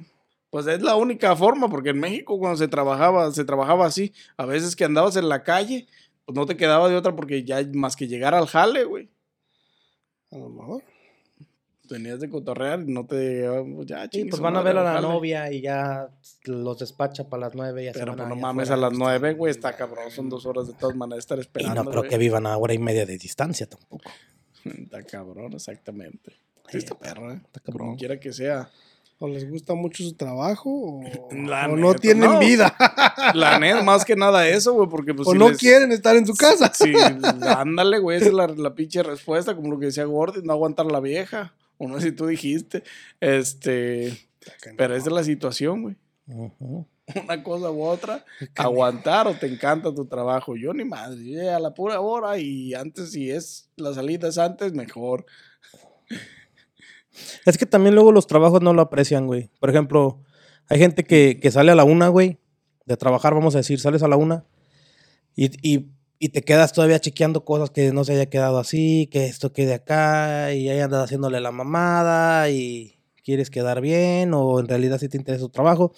Pues es la única forma, porque en México cuando se trabajaba, se trabajaba así. A veces que andabas en la calle, pues no te quedaba de otra porque ya más que llegar al jale, güey. A lo mejor. Tenías de cotorrear y no te pues ya, Sí, pues van a ver a la novia y ya los despacha para las nueve. Se Pero pues no mames, a las nueve, güey, está cabrón. Son dos horas de todas maneras estar Y esperando. no creo güey. que vivan a hora y media de distancia tampoco. *laughs* Está cabrón, exactamente. Sí, está perro, eh. Está cabrón. Como quiera que sea. O les gusta mucho su trabajo o, *laughs* no tienen no. vida. *laughs* La neta, más que nada eso, güey, porque pues o si no les- quieren estar en su casa. Sí, ándale, güey, esa es la, la pinche respuesta, como lo que decía Gordy, no aguantar la vieja. O no sé si tú dijiste. Este, pero esa es la situación, güey. *laughs* Una cosa u otra, aguantar o te encanta tu trabajo. Yo ni madre, a la pura hora y antes, si es la salida es antes, mejor. Es que también luego los trabajos no lo aprecian, güey. Por ejemplo, hay gente que, que sale a la una, güey, de trabajar, vamos a decir, sales a la una y, y- y te quedas todavía chequeando cosas que no se haya quedado así, que esto quede acá, y ahí andas haciéndole la mamada y quieres quedar bien, o en realidad sí te interesa tu trabajo,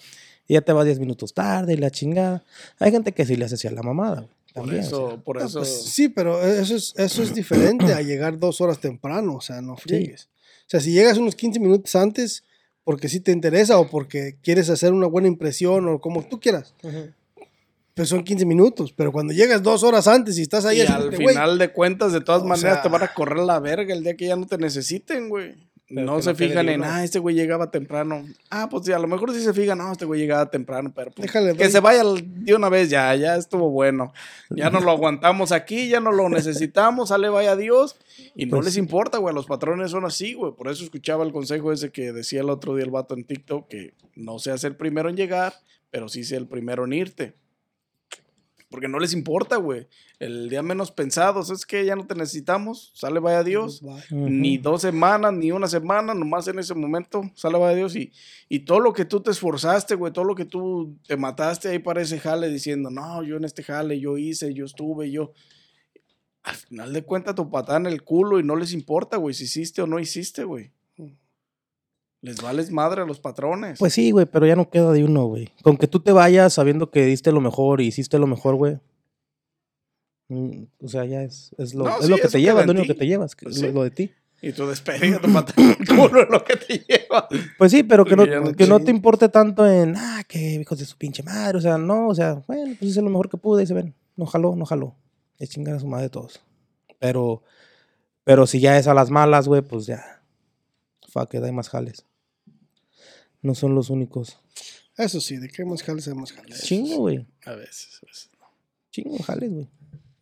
y ya te vas 10 minutos tarde y la chingada. Hay gente que sí le hace así a la mamada, güey. Por también, o eso, sea. por No, eso. pues, sí, pero eso es, eso es diferente a llegar dos horas temprano, o sea, no friegues. O sea, si llegas unos 15 minutos antes porque sí te interesa o porque quieres hacer una buena impresión o como tú quieras, pues son 15 minutos. Pero cuando llegas dos horas antes y estás ahí y al final de cuentas, de todas maneras, sea- te van a correr la verga el día que ya no te necesiten, güey. No se no fijan en, ah, este güey llegaba temprano. Ah, pues sí, a lo mejor sí se fijan, no, este güey llegaba temprano, pero pues, Déjale, que se vaya de una vez ya, ya estuvo bueno. Ya no lo aguantamos aquí, ya no lo necesitamos, sale, vaya Dios. Y no Pues les importa, güey, los patrones son así, güey. Por eso escuchaba el consejo ese que decía el otro día el vato en TikTok, que no seas el primero en llegar, pero sí sea el primero en irte. Porque no les importa, güey. El día menos pensado, es que ya no te necesitamos, sale, vaya Dios. Ni dos semanas, ni una semana, nomás en ese momento, sale va Dios, y, y todo lo que tú te esforzaste, güey, todo lo que tú te mataste ahí para ese jale diciendo, no, yo en este jale, yo hice, yo estuve, yo... Al final de cuentas, tu patada en el culo y no les importa, güey, si hiciste o no hiciste, güey. Les vales madre a los patrones. Pues sí, güey, pero ya no queda de uno, güey. Con que tú te vayas sabiendo que diste lo mejor y hiciste lo mejor, güey. Mm, O sea, ya es, es lo, No, es sí, lo que te en lo único que te llevas, que Pues sí. lo, lo de ti. y tu despedida, tu *laughs* culo es lo que te lleva. Pues sí, pero que no, que no te- te importe tanto en, ah, que hijos de su pinche madre, o sea, no, o sea, bueno, pues hice lo mejor que pude y se ven, no jaló, no jaló. Es chingar a su madre todos. Pero, pero si ya es a las malas, güey, pues ya. Fuck, it, hay más jales. No son los únicos. Eso sí, de que hay más jales, hay más jales. Chingo, güey. A veces, a veces. Chingo jales, güey.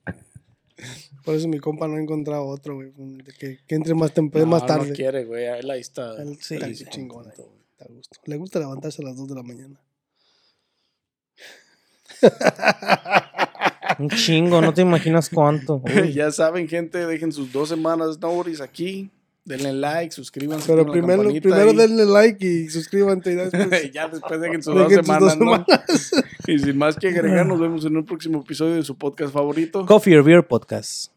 *laughs* Por eso mi compa no ha encontrado otro, güey. Que, que entre más, temprano, No, más no tarde. quiere, güey, él ahí está. Él Sí, está chingón ahí, está a gusto. Le gusta levantarse a las 2 de la mañana. *laughs* Un chingo, no te imaginas cuánto. *laughs* Uy. ya saben, gente, dejen sus dos semanas stories aquí. Denle like, suscríbanse. Pero activen la primero, primero denle like y suscríbanse. Y después *laughs* ya después dejen sus dejen dos sus semanas, dos ¿no? semanas. *laughs* Y sin más que agregar, nos *laughs* vemos en un próximo episodio de su podcast favorito. Coffee or Beer Podcast.